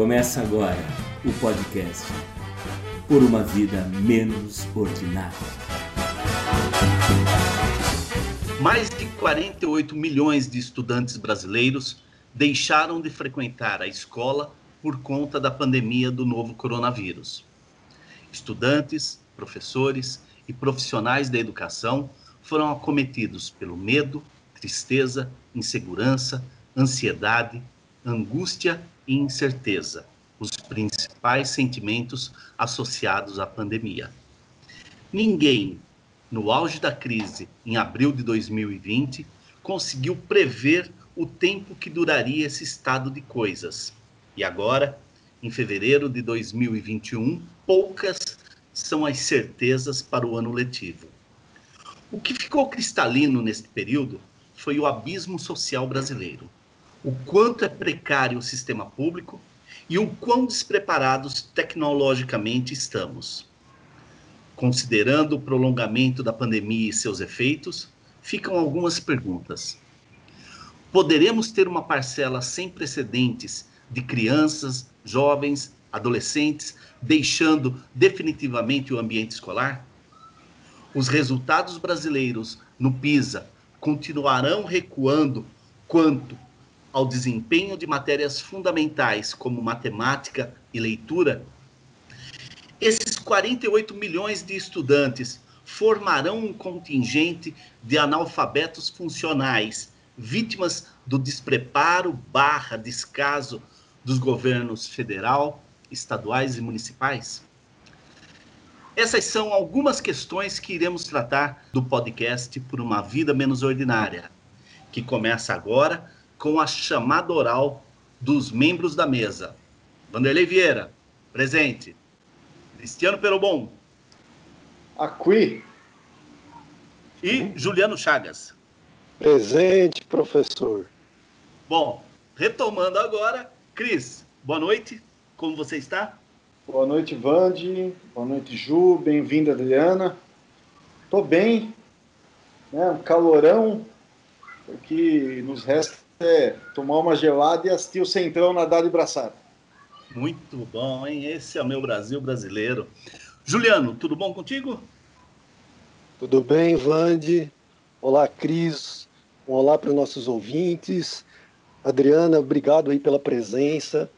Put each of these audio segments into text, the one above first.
Começa agora o podcast Por uma Vida Menos Ordinária. Mais de 48 milhões de estudantes brasileiros deixaram de frequentar a escola por conta da pandemia do novo coronavírus. Estudantes, professores e profissionais da educação foram acometidos pelo medo, tristeza, insegurança, ansiedade, angústia e incerteza, os principais sentimentos associados à pandemia. Ninguém, no auge da crise, em abril de 2020, conseguiu prever o tempo que duraria esse estado de coisas. E agora, em fevereiro de 2021, poucas são as certezas para o ano letivo. O que ficou cristalino neste período foi o abismo social brasileiro o quanto é precário o sistema público e o quão despreparados tecnologicamente estamos. Considerando o prolongamento da pandemia e seus efeitos, ficam algumas perguntas. Poderemos ter uma parcela sem precedentes de crianças, jovens, adolescentes deixando definitivamente o ambiente escolar? Os resultados brasileiros no PISA continuarão recuando quanto ao desempenho de matérias fundamentais como matemática e leitura, esses 48 milhões de estudantes formarão um contingente de analfabetos funcionais, vítimas do despreparo barra descaso dos governos federal, estaduais e municipais? Essas são algumas questões que iremos tratar do podcast Por uma Vida Menos Ordinária, que começa agora com a chamada oral dos membros da mesa. Vanderlei Vieira, presente. Cristiano Perobon. Aqui. E Juliano Chagas. Presente, professor. Bom, retomando agora, Cris, boa noite. Como você está? Boa noite, Vande. Boa noite, Ju. Bem-vinda, Adriana. Tô bem. Né? Um calorão. O que nos resta é tomar uma gelada e assistir o Centrão nadar de braçada. Muito bom, hein? Esse é o meu Brasil brasileiro. Juliano, tudo bom contigo? Tudo bem, Vande. Olá, Cris. Um olá para os nossos ouvintes. Adriana, obrigado aí pela presença.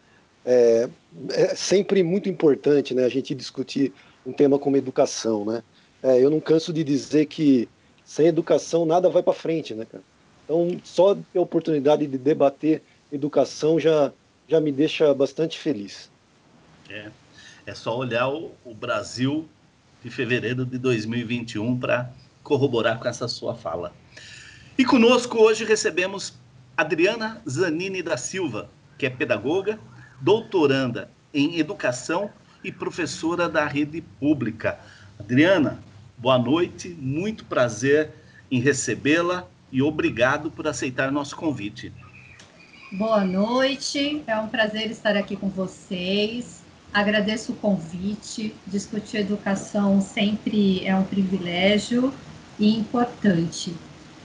É, é, sempre muito importante né, a gente discutir um tema como educação. Né? É, eu não canso de dizer que sem educação nada vai para frente, né, cara? Então, só ter a oportunidade de debater educação já, já me deixa bastante feliz. É, é só olhar o, o Brasil de fevereiro de 2021 para corroborar com essa sua fala. E conosco hoje recebemos Adriana Zanini da Silva, que é pedagoga, doutoranda em educação e professora da rede pública. Adriana, boa noite, muito prazer em recebê-la e obrigado por aceitar nosso convite. Boa noite, é um prazer estar aqui com vocês. Agradeço o convite. Discutir educação sempre é um privilégio e importante.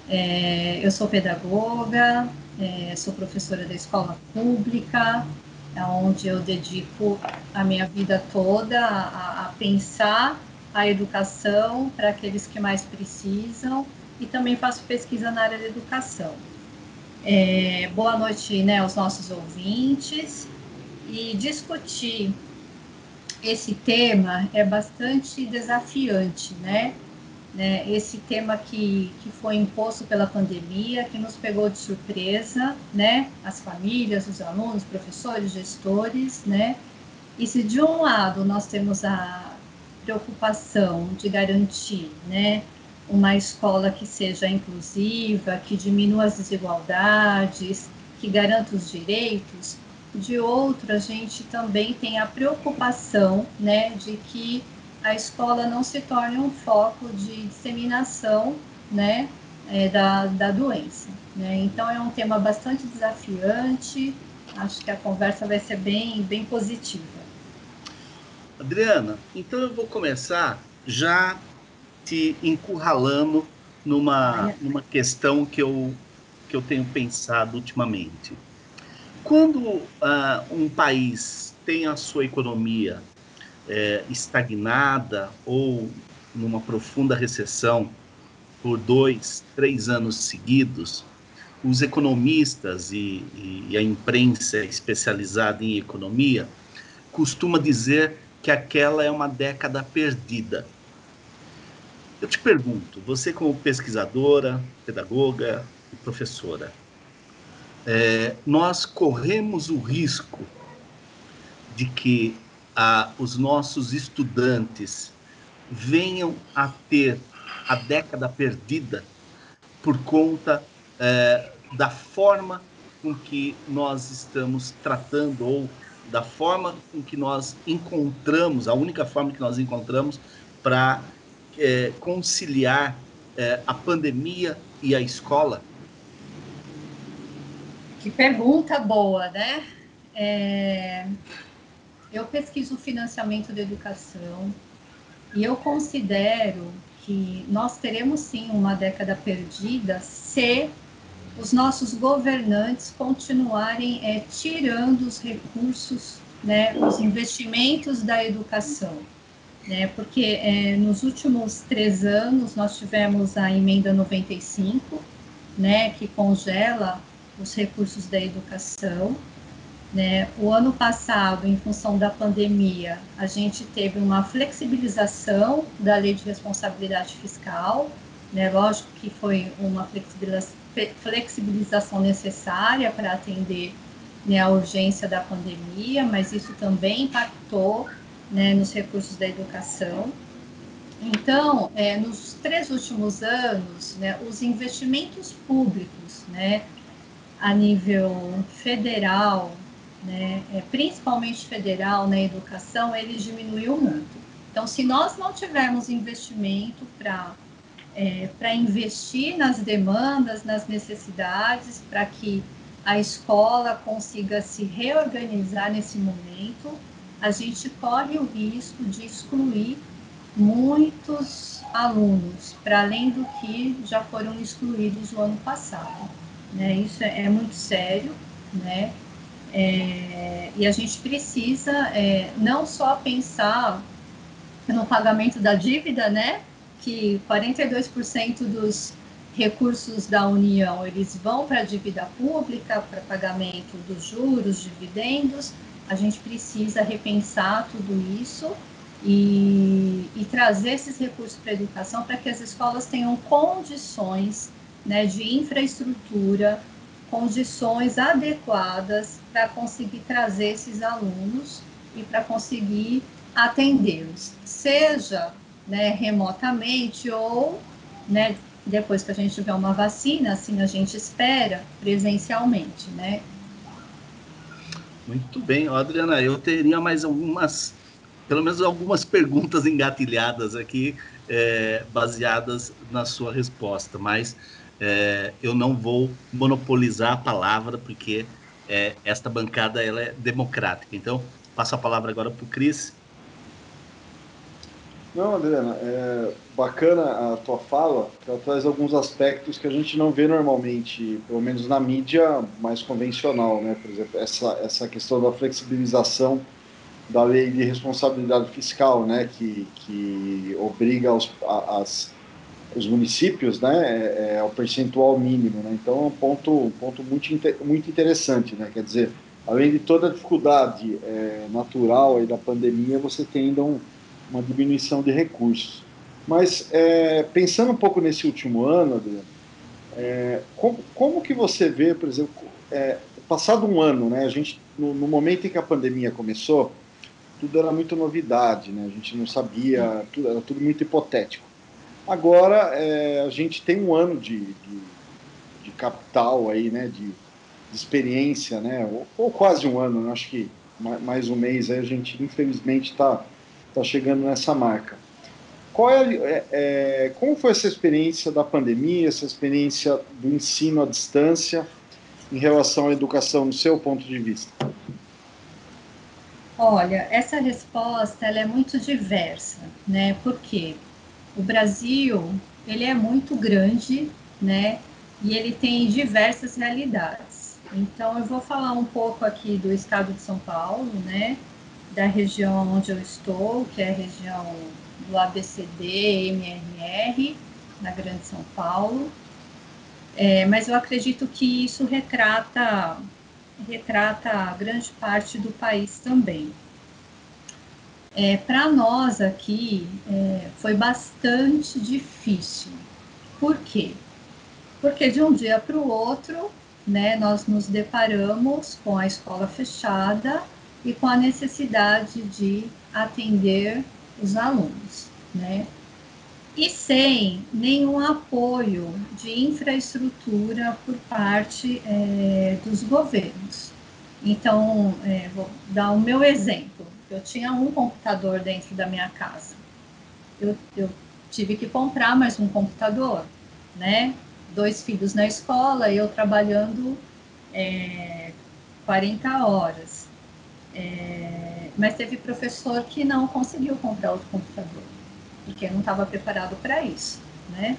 É, eu sou pedagoga, é, sou professora da escola pública, é onde eu dedico a minha vida toda a, a pensar a educação para aqueles que mais precisam e também faço pesquisa na área da educação. É, boa noite né, aos nossos ouvintes. E discutir esse tema é bastante desafiante, né? né? Esse tema que, que foi imposto pela pandemia, que nos pegou de surpresa, né? As famílias, os alunos, professores, gestores, né? E se de um lado nós temos a preocupação de garantir, né? Uma escola que seja inclusiva, que diminua as desigualdades, que garanta os direitos. De outro, a gente também tem a preocupação, né, de que a escola não se torne um foco de disseminação, né, é, da, da doença. Né? Então, é um tema bastante desafiante. Acho que a conversa vai ser bem, bem positiva. Adriana, então eu vou começar já te encurralando numa, numa questão que eu, que eu tenho pensado ultimamente. Quando uh, um país tem a sua economia é, estagnada ou numa profunda recessão por dois, três anos seguidos, os economistas e, e, e a imprensa especializada em economia costuma dizer que aquela é uma década perdida. Eu te pergunto, você como pesquisadora, pedagoga e professora, é, nós corremos o risco de que os nossos estudantes venham a ter a década perdida por conta é, da forma com que nós estamos tratando ou da forma com que nós encontramos, a única forma que nós encontramos para é, conciliar é, a pandemia e a escola? Que pergunta boa, né? É, eu pesquiso o financiamento da educação e eu considero que nós teremos sim uma década perdida se os nossos governantes continuarem é, tirando os recursos, né, os investimentos da educação. Né, porque é, nos últimos três anos nós tivemos a emenda 95, né, que congela os recursos da educação. Né? O ano passado, em função da pandemia, a gente teve uma flexibilização da lei de responsabilidade fiscal, né? lógico que foi uma flexibilização necessária para atender né, a urgência da pandemia, mas isso também impactou né, nos recursos da educação. Então, é, nos três últimos anos, né, os investimentos públicos, né, a nível federal, né, é, principalmente federal na educação, ele diminuiu muito. Então, se nós não tivermos investimento para é, para investir nas demandas, nas necessidades, para que a escola consiga se reorganizar nesse momento, a gente corre o risco de excluir muitos alunos, para além do que já foram excluídos o ano passado. Né? Isso é, é muito sério, né? É, e a gente precisa é, não só pensar no pagamento da dívida, né? Que 42% dos recursos da União eles vão para a dívida pública, para pagamento dos juros, dividendos. A gente precisa repensar tudo isso e, e trazer esses recursos para a educação para que as escolas tenham condições né, de infraestrutura, condições adequadas para conseguir trazer esses alunos e para conseguir atendê-los, seja né, remotamente ou né, depois que a gente tiver uma vacina, assim a gente espera presencialmente, né? Muito bem, Adriana, eu teria mais algumas, pelo menos algumas perguntas engatilhadas aqui, é, baseadas na sua resposta, mas é, eu não vou monopolizar a palavra, porque é, esta bancada ela é democrática. Então, passo a palavra agora para o Cris. Não, Adriana, é bacana a tua fala, que ela traz alguns aspectos que a gente não vê normalmente, pelo menos na mídia mais convencional, né? Por exemplo, essa, essa questão da flexibilização da lei de responsabilidade fiscal, né? Que, que obriga os, as, os municípios, né, é, é, o percentual mínimo, né? Então é um ponto, um ponto muito, muito interessante, né? Quer dizer, além de toda a dificuldade é, natural aí da pandemia, você tem ainda um, uma diminuição de recursos. Mas é, pensando um pouco nesse último ano, Adriano, é, como, como, que você vê, por exemplo, é, passado um ano, né? A gente no, no, momento em que a pandemia começou, tudo era muito novidade, né? A gente não sabia, tudo, era tudo muito hipotético. Agora é, a gente tem um ano de, de, de capital aí, né? De, de, experiência, né? Ou, ou, quase um ano, né? acho que mais um mês aí a gente infelizmente está tá chegando nessa marca. Qual é, é, é, como foi essa experiência da pandemia, essa experiência do ensino à distância em relação à educação, do seu ponto de vista? Olha, essa resposta ela é muito diversa, né? Por quê? o Brasil ele é muito grande, né? E ele tem diversas realidades. Então, eu vou falar um pouco aqui do estado de São Paulo, né? Da região onde eu estou, que é a região do ABCD, MRR, na Grande São Paulo. É, mas eu acredito que isso retrata, retrata grande parte do país também. É, Para nós aqui, é, foi bastante difícil. Por quê? Porque de um dia para o outro, né, nós nos deparamos com a escola fechada e com a necessidade de atender os alunos, né? E sem nenhum apoio de infraestrutura por parte é, dos governos. Então, é, vou dar o meu exemplo. Eu tinha um computador dentro da minha casa. Eu, eu tive que comprar mais um computador, né? Dois filhos na escola, eu trabalhando é, 40 horas. É, mas teve professor que não conseguiu comprar outro computador, porque não estava preparado para isso, né?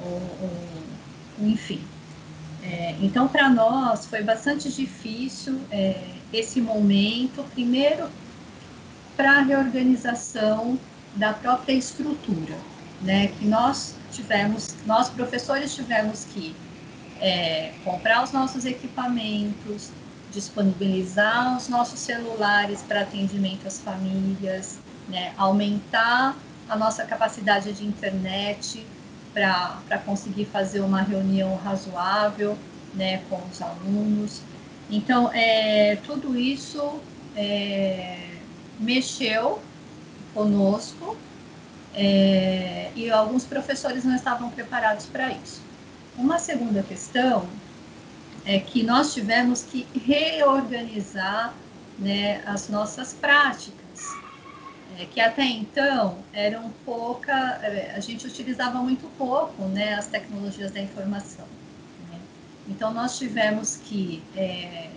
Ou, ou enfim. É, então, para nós foi bastante difícil é, esse momento, primeiro para a reorganização da própria estrutura, né? Que nós tivemos, nós professores tivemos que é, comprar os nossos equipamentos, disponibilizar os nossos celulares para atendimento às famílias, né? aumentar a nossa capacidade de internet para conseguir fazer uma reunião razoável né, com os alunos. Então, é, tudo isso é, mexeu conosco é, e alguns professores não estavam preparados para isso. Uma segunda questão é que nós tivemos que reorganizar né, as nossas práticas, é, que até então eram pouca, é, a gente utilizava muito pouco né, as tecnologias da informação. Né? Então nós tivemos que é,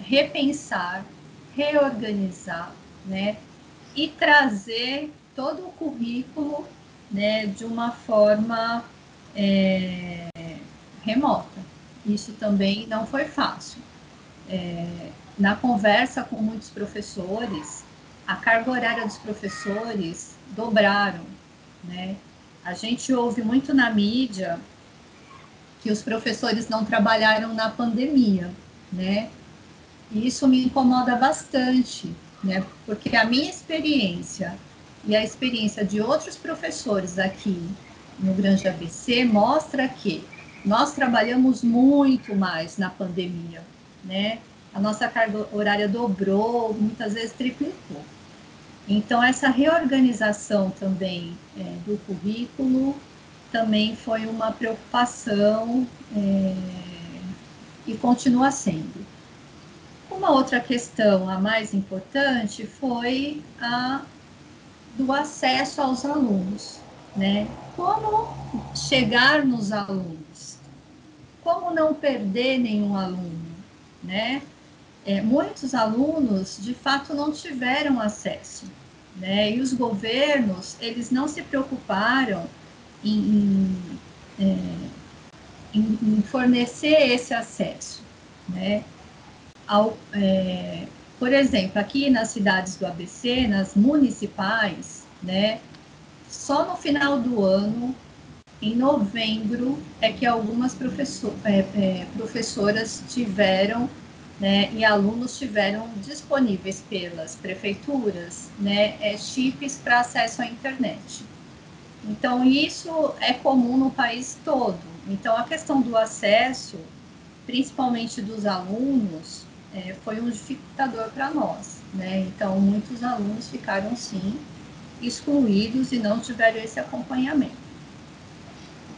repensar reorganizar, né, e trazer todo o currículo, né, de uma forma é, remota. Isso também não foi fácil. É, na conversa com muitos professores, a carga horária dos professores dobraram, né? A gente ouve muito na mídia que os professores não trabalharam na pandemia, né? E isso me incomoda bastante, né? Porque a minha experiência e a experiência de outros professores aqui no Grande ABC mostra que nós trabalhamos muito mais na pandemia, né? A nossa carga horária dobrou, muitas vezes triplicou. Então, essa reorganização também é, do currículo também foi uma preocupação é, e continua sendo. Uma outra questão, a mais importante, foi a do acesso aos alunos, né? Como chegar nos alunos? Como não perder nenhum aluno, né? É, muitos alunos, de fato, não tiveram acesso, né? E os governos, eles não se preocuparam em, em, é, em, em fornecer esse acesso, né? ao, é, por exemplo, aqui nas cidades do ABC, nas municipais, né, só no final do ano, em novembro, é que algumas professor, é, é, professoras tiveram né, e alunos tiveram disponíveis pelas prefeituras né, é, chips para acesso à internet. Então, isso é comum no país todo. Então, a questão do acesso, principalmente dos alunos, é, foi um dificultador para nós, né? Então, muitos alunos ficaram, sim, excluídos e não tiveram esse acompanhamento.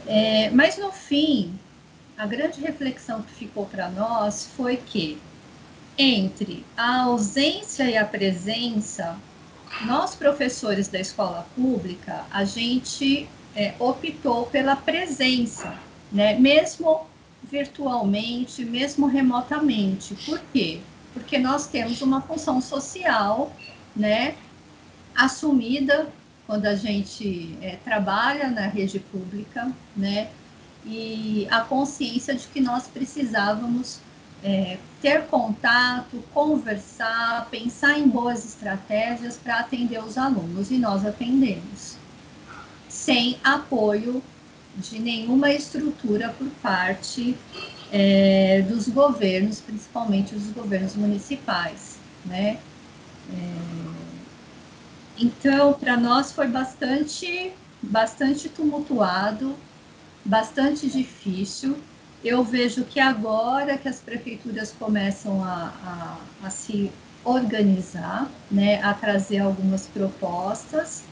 É, mas, no fim, a grande reflexão que ficou para nós foi que, entre a ausência e a presença, nós, professores da escola pública, a gente é, optou pela presença, né? Mesmo virtualmente, mesmo remotamente. Por quê? Porque nós temos uma função social, né, assumida quando a gente é, trabalha na rede pública, né, e a consciência de que nós precisávamos é, ter contato, conversar, pensar em boas estratégias para atender os alunos, e nós atendemos, sem apoio de nenhuma estrutura por parte é, dos governos, principalmente os governos municipais, né? É, então, para nós foi bastante, bastante tumultuado, bastante difícil. Eu vejo que agora que as prefeituras começam a, a, a se organizar, né, a trazer algumas propostas,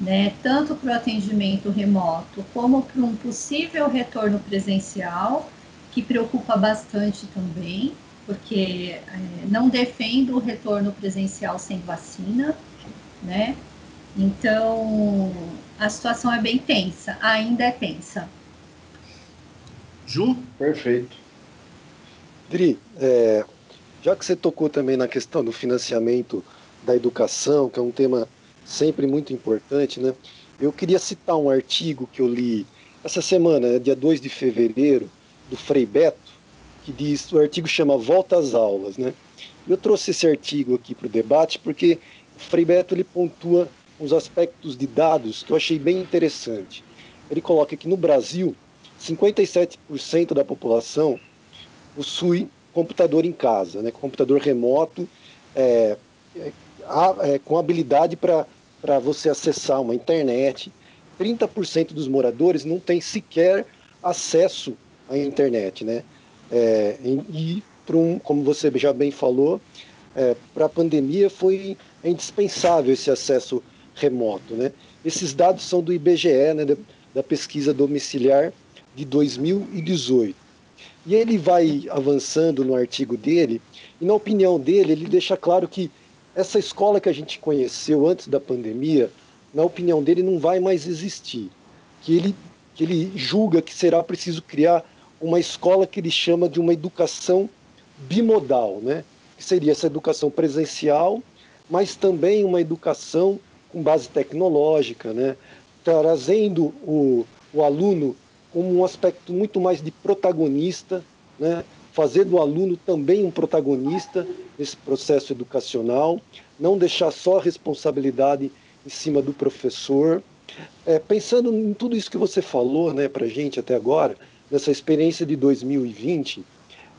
né, tanto para o atendimento remoto como para um possível retorno presencial, que preocupa bastante também, porque é, não defendo o retorno presencial sem vacina, né? Então, a situação é bem tensa, ainda é tensa. Ju? Perfeito. Dri, é, já que você tocou também na questão do financiamento da educação, que é um tema sempre muito importante, né? Eu queria citar um artigo que eu li essa semana, né, dia 2 de fevereiro, do Frei Beto, que diz, o artigo chama Volta às Aulas, né? Eu trouxe esse artigo aqui para o debate porque Frei Beto ele pontua uns aspectos de dados que eu achei bem interessante. Ele coloca que no Brasil, 57% da população possui computador em casa, né? computador remoto, é, é, é, com habilidade para você acessar uma internet. 30% dos moradores não tem sequer acesso à internet. Né? É, e, um, como você já bem falou, é, para a pandemia foi indispensável esse acesso remoto. Né? Esses dados são do IBGE, né, da pesquisa domiciliar de 2018. E ele vai avançando no artigo dele, e na opinião dele, ele deixa claro que essa escola que a gente conheceu antes da pandemia, na opinião dele, não vai mais existir. Que ele, que ele julga que será preciso criar uma escola que ele chama de uma educação bimodal, né? que seria essa educação presencial, mas também uma educação com base tecnológica, né? trazendo o, o aluno como um aspecto muito mais de protagonista, né? fazer do aluno também um protagonista nesse processo educacional, não deixar só a responsabilidade em cima do professor. É, pensando em tudo isso que você falou né, para a gente até agora, nessa experiência de 2020,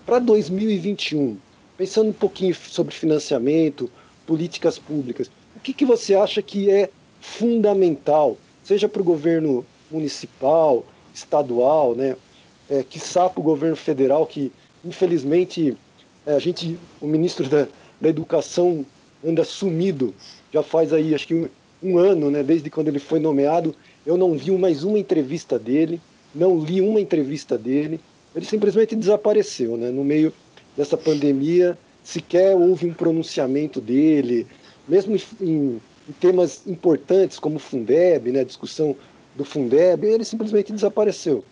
para 2021, pensando um pouquinho sobre financiamento, políticas públicas, o que, que você acha que é fundamental, seja para o governo municipal, estadual, né, é, que para o governo federal, que infelizmente é, a gente, o ministro da, da Educação anda sumido, já faz aí acho que um, um ano, né, desde quando ele foi nomeado, eu não vi mais uma entrevista dele, não li uma entrevista dele, ele simplesmente desapareceu, né, no meio dessa pandemia, sequer houve um pronunciamento dele, mesmo em, em temas importantes como o Fundeb, né, a discussão do Fundeb, ele simplesmente desapareceu.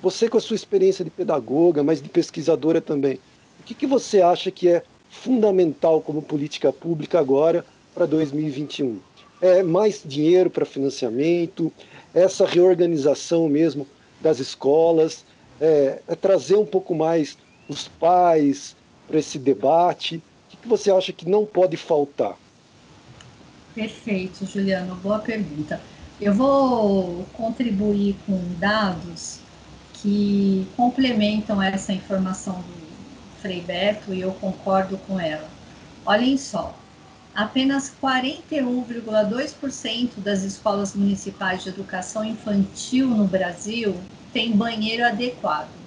Você, com a sua experiência de pedagoga, mas de pesquisadora também, o que, que você acha que é fundamental como política pública agora para 2021? É mais dinheiro para financiamento, essa reorganização mesmo das escolas, é, é trazer um pouco mais os pais para esse debate. O que, você acha que não pode faltar? Perfeito, Juliano, boa pergunta. Eu vou contribuir com dados que complementam essa informação do Frei Beto e eu concordo com ela. Olhem só, apenas 41,2% das escolas municipais de educação infantil no Brasil têm banheiro adequado.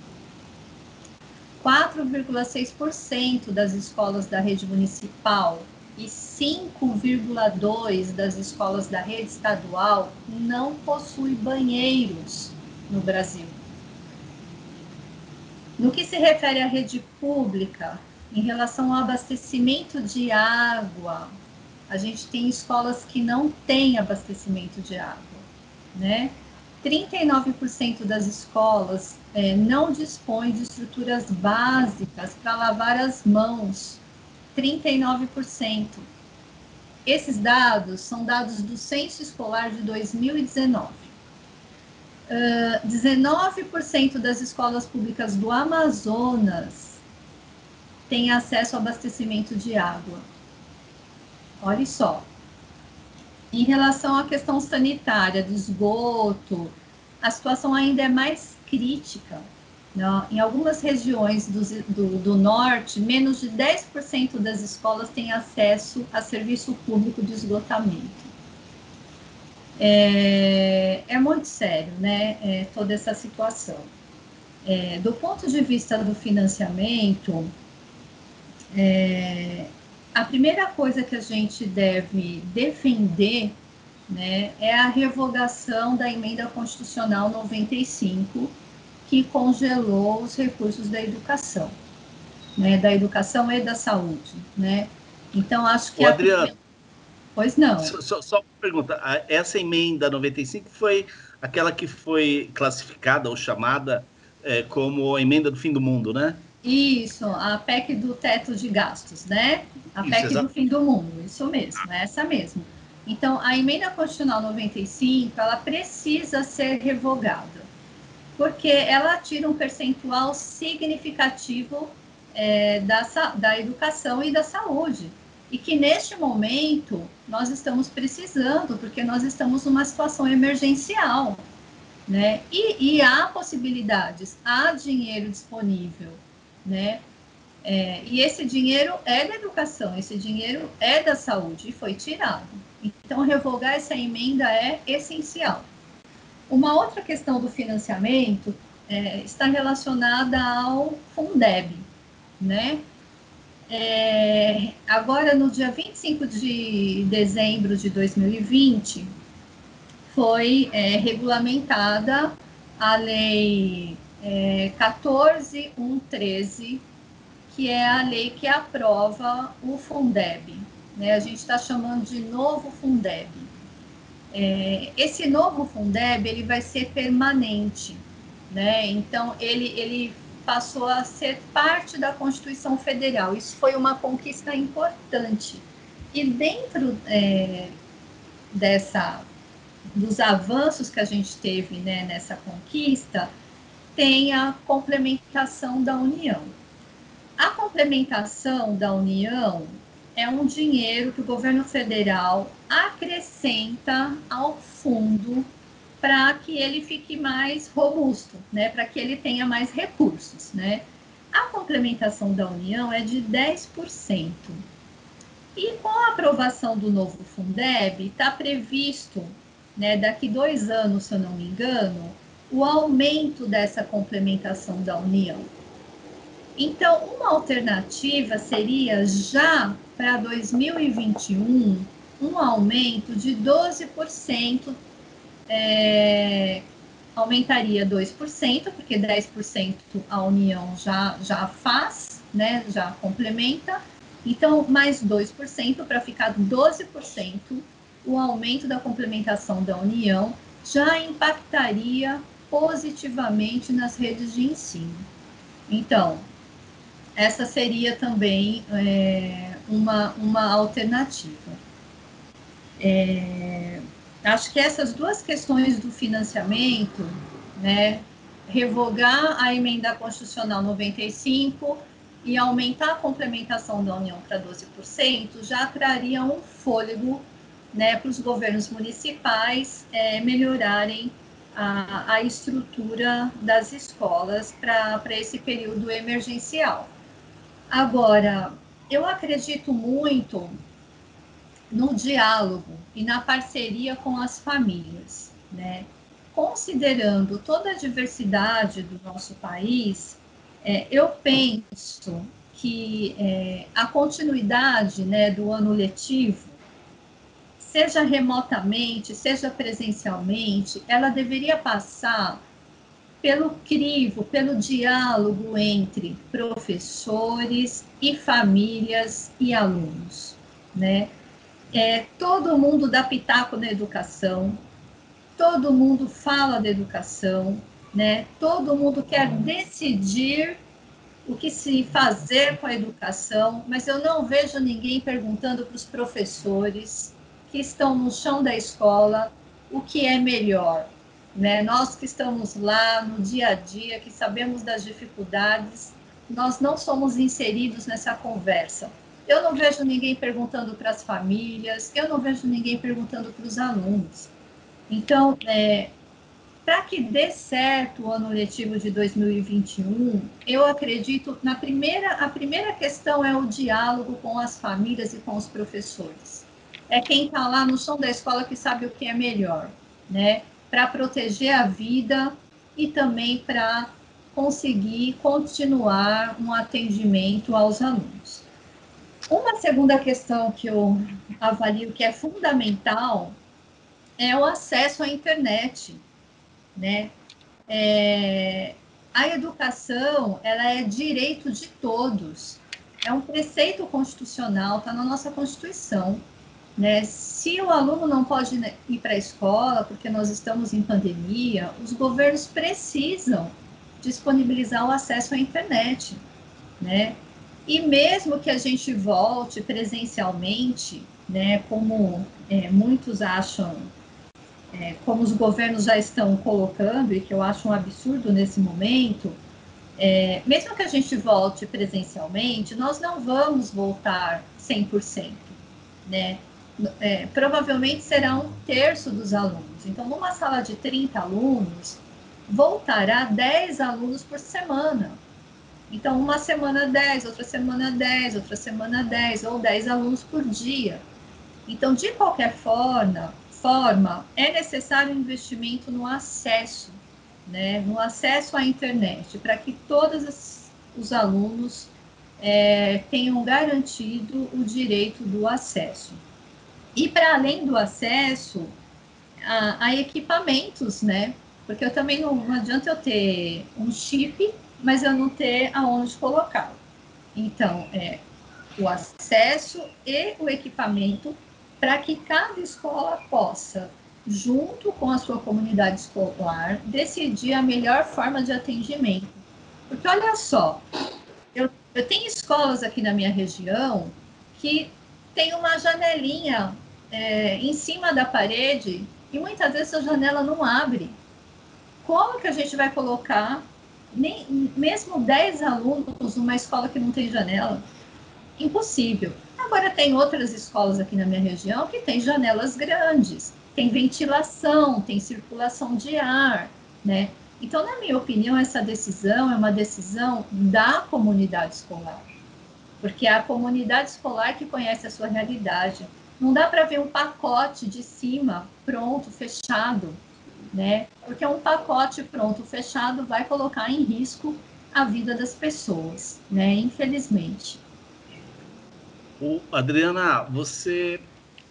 4,6% das escolas da rede municipal e 5,2% das escolas da rede estadual não possuem banheiros no Brasil. No que se refere à rede pública, em relação ao abastecimento de água, a gente tem escolas que não têm abastecimento de água, né? 39% das escolas é, não dispõem de estruturas básicas para lavar as mãos 39%. Esses dados são dados do Censo Escolar de 2019. Uh, 19% das escolas públicas do Amazonas têm acesso ao abastecimento de água. Olha só. Em relação à questão sanitária, do esgoto, a situação ainda é mais crítica. Né? Em algumas regiões do, do, do norte, menos de 10% das escolas têm acesso a serviço público de esgotamento. É, é muito sério, né, é, toda essa situação. É, do ponto de vista do financiamento, é, a primeira coisa que a gente deve defender né, é a revogação da emenda constitucional 95, que congelou os recursos da educação, né, da educação e da saúde, né? Então acho que Ô, Adriano, pois não. Só, só uma pergunta, essa emenda 95 foi aquela que foi classificada ou chamada é, como a emenda do fim do mundo, né? Isso, a PEC do teto de gastos, né? A PEC do fim do mundo, isso mesmo, é essa mesmo. Então, a emenda constitucional 95, ela precisa ser revogada, porque ela tira um percentual significativo é, da, da educação e da saúde, e que neste momento nós estamos precisando, porque nós estamos numa situação emergencial, né? E, e há possibilidades, há dinheiro disponível, né? É, e esse dinheiro é da educação, esse dinheiro é da saúde e foi tirado. Então, revogar essa emenda é essencial. Uma outra questão do financiamento é, está relacionada ao Fundeb, né? É, agora, no dia 25 de dezembro de 2020, foi é, regulamentada a Lei é, 14113, que é a lei que aprova o Fundeb. Né? A gente está chamando de novo Fundeb. É, esse novo Fundeb ele vai ser permanente, né? Então ele, ele passou a ser parte da Constituição Federal. Isso foi uma conquista importante. E dentro é, dessa dos avanços que a gente teve né, nessa conquista, tem a complementação da União. A complementação da União é um dinheiro que o governo federal acrescenta ao fundo para que ele fique mais robusto, né, para que ele tenha mais recursos, né? A complementação da União é de 10%. E com a aprovação do novo Fundeb, está previsto né, daqui dois anos, se eu não me engano, o aumento dessa complementação da União. Então, uma alternativa seria já para 2021 um aumento de 12%, é, aumentaria 2%, porque 10% a União já, já faz, né, já complementa, então mais 2% para ficar 12% o aumento da complementação da União já impactaria positivamente nas redes de ensino. Então, essa seria também é, uma, uma alternativa. É, acho que essas duas questões do financiamento, né, revogar a emenda constitucional 95 e aumentar a complementação da União para 12%, já traria um fôlego né, para os governos municipais é, melhorarem a, a, estrutura das escolas para esse período emergencial. Agora, eu acredito muito no diálogo e na parceria com as famílias, né? Considerando toda a diversidade do nosso país, é, eu penso que é, a continuidade né, do ano letivo seja remotamente, seja presencialmente, ela deveria passar pelo crivo, pelo diálogo entre professores e famílias e alunos, né? É, todo mundo dá pitaco na educação, todo mundo fala da educação, né? Todo mundo quer decidir o que se fazer com a educação, mas eu não vejo ninguém perguntando para os professores, que estão no chão da escola o que é melhor. Né? Nós que estamos lá no dia a dia, que sabemos das dificuldades, nós não somos inseridos nessa conversa. Eu não vejo ninguém perguntando para as famílias, eu não vejo ninguém perguntando para os alunos. Então, é, para que dê certo o ano letivo de 2021, eu acredito na primeira, a primeira questão é o diálogo com as famílias e com os professores. É quem está lá no som da escola que sabe o que é melhor, né? Para proteger a vida e também para conseguir continuar um atendimento aos alunos. Uma segunda questão que eu avalio que é fundamental é o acesso à internet, né? É, a educação, ela é direito de todos, é um preceito constitucional, está na nossa Constituição, né? Se o aluno não pode ir para a escola porque nós estamos em pandemia, os governos precisam disponibilizar o acesso à internet, né? E mesmo que a gente volte presencialmente, né, como é, muitos acham, é, como os governos já estão colocando, e que eu acho um absurdo nesse momento, é, mesmo que a gente volte presencialmente, nós não vamos voltar 100%, né? É, provavelmente será um terço dos alunos. Então, numa sala de 30 alunos, voltará 10 alunos por semana. Então, uma semana 10, outra semana 10, outra semana 10, ou 10 alunos por dia. Então, de qualquer forma, forma é necessário um investimento no acesso, né, no acesso à internet, para que todos os alunos é, tenham garantido o direito do acesso. E para além do acesso, a, a equipamentos, né, porque eu também não, não adianta eu ter um chip, mas eu não ter aonde colocá-lo. Então, é o acesso e o equipamento para que cada escola possa, junto com a sua comunidade escolar, decidir a melhor forma de atendimento. Porque olha só, eu, eu tenho escolas aqui na minha região que tem uma janelinha é, em cima da parede e muitas vezes a janela não abre como que a gente vai colocar nem, mesmo 10 alunos numa escola que não tem janela? Impossível. Agora, tem outras escolas aqui na minha região que tem janelas grandes, tem ventilação, tem circulação de ar, né? Então, na minha opinião, essa decisão é uma decisão da comunidade escolar, porque é a comunidade escolar que conhece a sua realidade. Não dá para ver um pacote de cima, pronto, fechado, né? Porque um pacote pronto, fechado, vai colocar em risco a vida das pessoas, né? Infelizmente. O, Adriana, você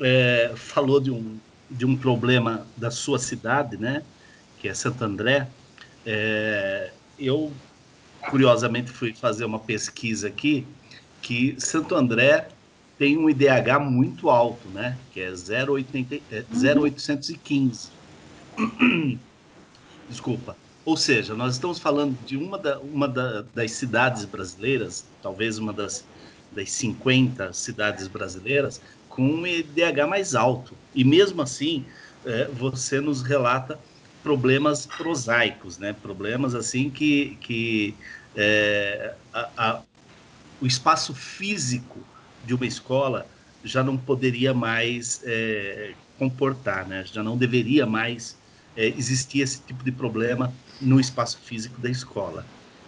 é, falou de um, de um problema da sua cidade, né? Que é Santo André. É, eu, curiosamente, fui fazer uma pesquisa aqui que Santo André tem um IDH muito alto, né? Que é 0,80, é 0,815. Desculpa. Ou seja, nós estamos falando de uma, da, uma da, das cidades brasileiras, talvez uma das, das 50 cidades brasileiras, com um IDH mais alto. E mesmo assim, é, você nos relata problemas prosaicos, né? problemas assim que, que é, a, a, o espaço físico de uma escola já não poderia mais é, comportar, né? já não deveria mais é, existia esse tipo de problema no espaço físico da escola.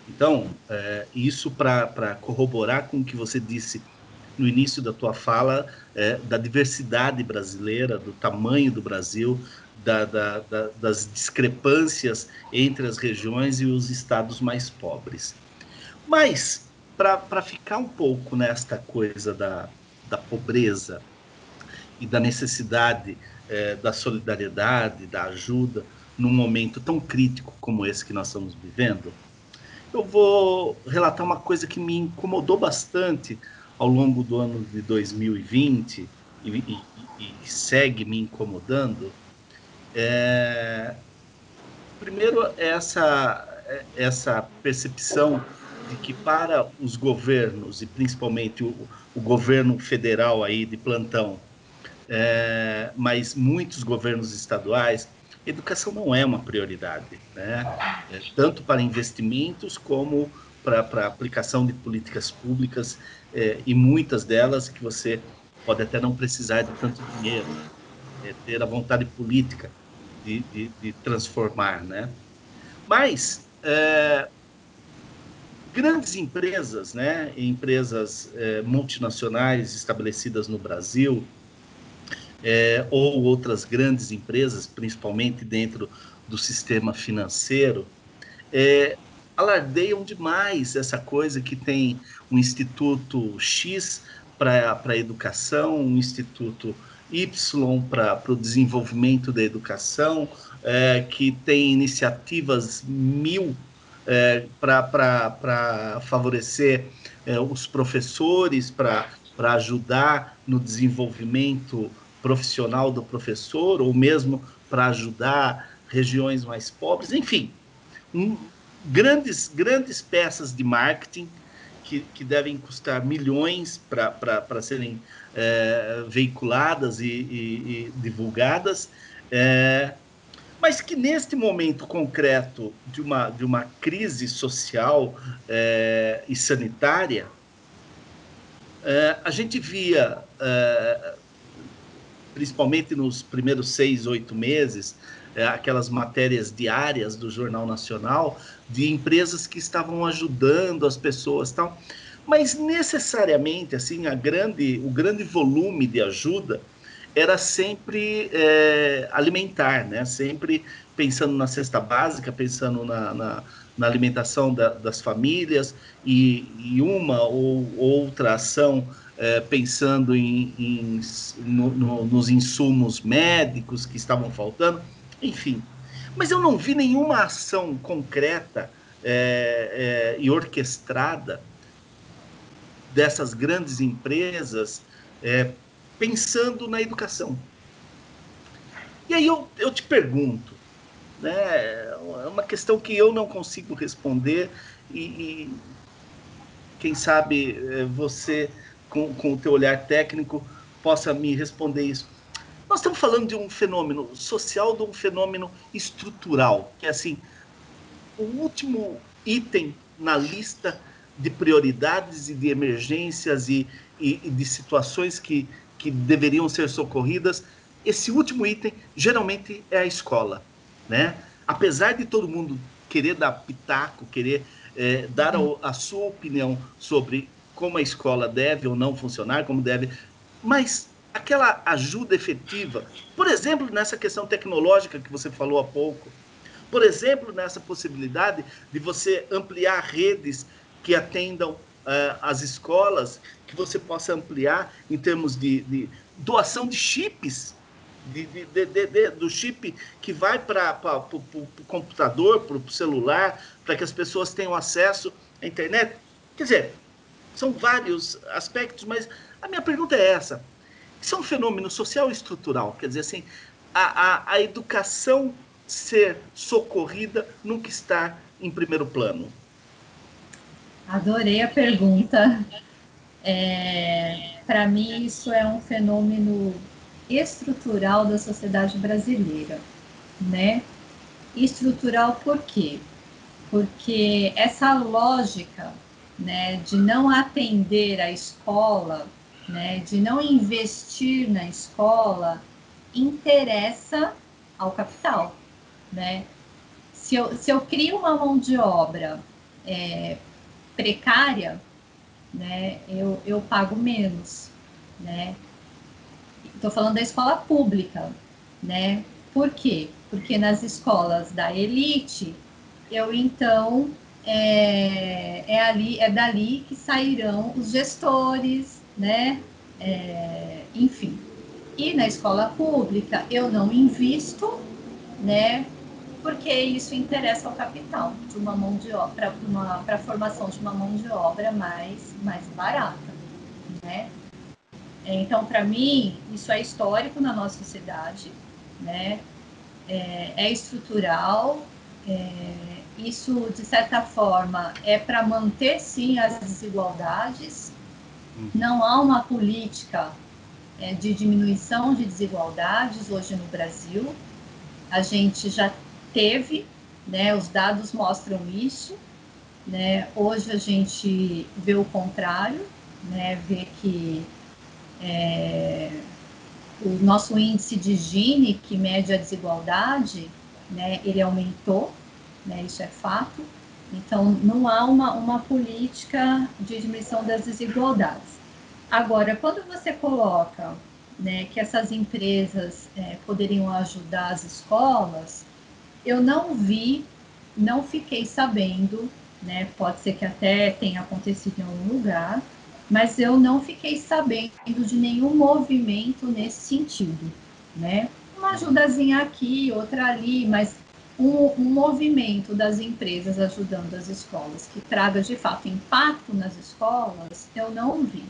Então, é, isso para corroborar com o que você disse no início da tua fala, é, da diversidade brasileira, do tamanho do Brasil, da, da, da, das discrepâncias entre as regiões e os estados mais pobres. Mas, para ficar um pouco nesta coisa da, da pobreza e da necessidade é, da solidariedade, da ajuda, num momento tão crítico como esse que nós estamos vivendo, eu vou relatar uma coisa que me incomodou bastante ao longo do ano de 2020 e, e, e segue me incomodando. É, primeiro, essa, essa percepção de que para os governos, e principalmente o, o governo federal aí de plantão, é, mas muitos governos estaduais, educação não é uma prioridade, né? É, tanto para investimentos como para aplicação de políticas públicas é, e muitas delas que você pode até não precisar de tanto dinheiro, é, ter a vontade política de, de, de transformar, né? Mas é, grandes empresas, né, empresas é, multinacionais estabelecidas no Brasil, é, ou outras grandes empresas, principalmente dentro do sistema financeiro, é, alardeiam demais essa coisa que tem um instituto X para a educação, um instituto Y para o desenvolvimento da educação, que tem iniciativas mil é, para favorecer é, os professores, para ajudar no desenvolvimento profissional do professor, ou mesmo para ajudar regiões mais pobres, enfim, um, grandes, grandes peças de marketing que, que devem custar milhões para serem é, veiculadas e, e, e divulgadas, é, mas que neste momento concreto de uma, de uma crise social é, e sanitária, é, a gente via, é, principalmente nos primeiros seis, oito meses, é, aquelas matérias diárias do Jornal Nacional de empresas que estavam ajudando as pessoas tal. Mas necessariamente assim a grande o grande volume de ajuda era sempre é, alimentar, né? Sempre pensando na cesta básica, pensando na, na, na alimentação da, das famílias e, e, uma ou outra ação é, pensando em, em no, no, nos insumos médicos que estavam faltando, enfim. Mas eu não vi nenhuma ação concreta é, é, e orquestrada dessas grandes empresas é, pensando na educação. E aí eu, eu te pergunto, né, é uma questão que eu não consigo responder e, e quem sabe é, você, com, com o teu olhar técnico, possa me responder isso. Nós estamos falando de um fenômeno social, de um fenômeno estrutural, que é assim, o último item na lista de prioridades e de emergências e, e, e de situações que, que deveriam ser socorridas, esse último item geralmente é a escola, né? Apesar de todo mundo querer dar pitaco, querer é, dar a, a, sua opinião sobre como a escola deve ou não funcionar, como deve, mas aquela ajuda efetiva, por exemplo, nessa questão tecnológica que você falou há pouco, por exemplo, nessa possibilidade de você ampliar redes que atendam uh, as escolas, que você possa ampliar em termos de, de doação de chips, de, de, do chip que vai para o computador, para o celular, para que as pessoas tenham acesso à internet. Quer dizer, são vários aspectos, mas a minha pergunta é essa. Isso é um fenômeno social e estrutural, quer dizer assim, a, a, a educação ser socorrida nunca está em primeiro plano. Adorei a pergunta. É, Para mim, isso é um fenômeno estrutural da sociedade brasileira, né? Estrutural por quê? Porque essa lógica, né, de não atender a escola, né, de não investir na escola, interessa ao capital, né? Se eu, se eu crio uma mão de obra é, precária, né, eu, eu pago menos, né? Estou falando da escola pública, né? Por quê? Porque nas escolas da elite, eu então é, é ali, é dali que sairão os gestores, né? É, enfim. E na escola pública eu não invisto, né? Porque isso interessa ao capital de uma mão de obra, para a formação de uma mão de obra mais, mais barata, né? Então, para mim, isso é histórico na nossa sociedade, né? É, é estrutural, é, isso, de certa forma, é para manter, sim, as desigualdades. Uhum. Não há uma política é, de diminuição de desigualdades hoje no Brasil. A gente já teve, né, os dados mostram isso, Né? Hoje a gente vê o contrário, né? vê que é, o nosso índice de Gini, que mede a desigualdade, né, ele aumentou, né, isso é fato. Então, não há uma, uma política de diminuição das desigualdades. Agora, quando você coloca né, que essas empresas é, poderiam ajudar as escolas, eu não vi, não fiquei sabendo, né, pode ser que até tenha acontecido em algum lugar, mas eu não fiquei sabendo de nenhum movimento nesse sentido, né? Uma ajudazinha aqui, outra ali, mas um, um, movimento das empresas ajudando as escolas que traga de fato impacto nas escolas, eu não vi.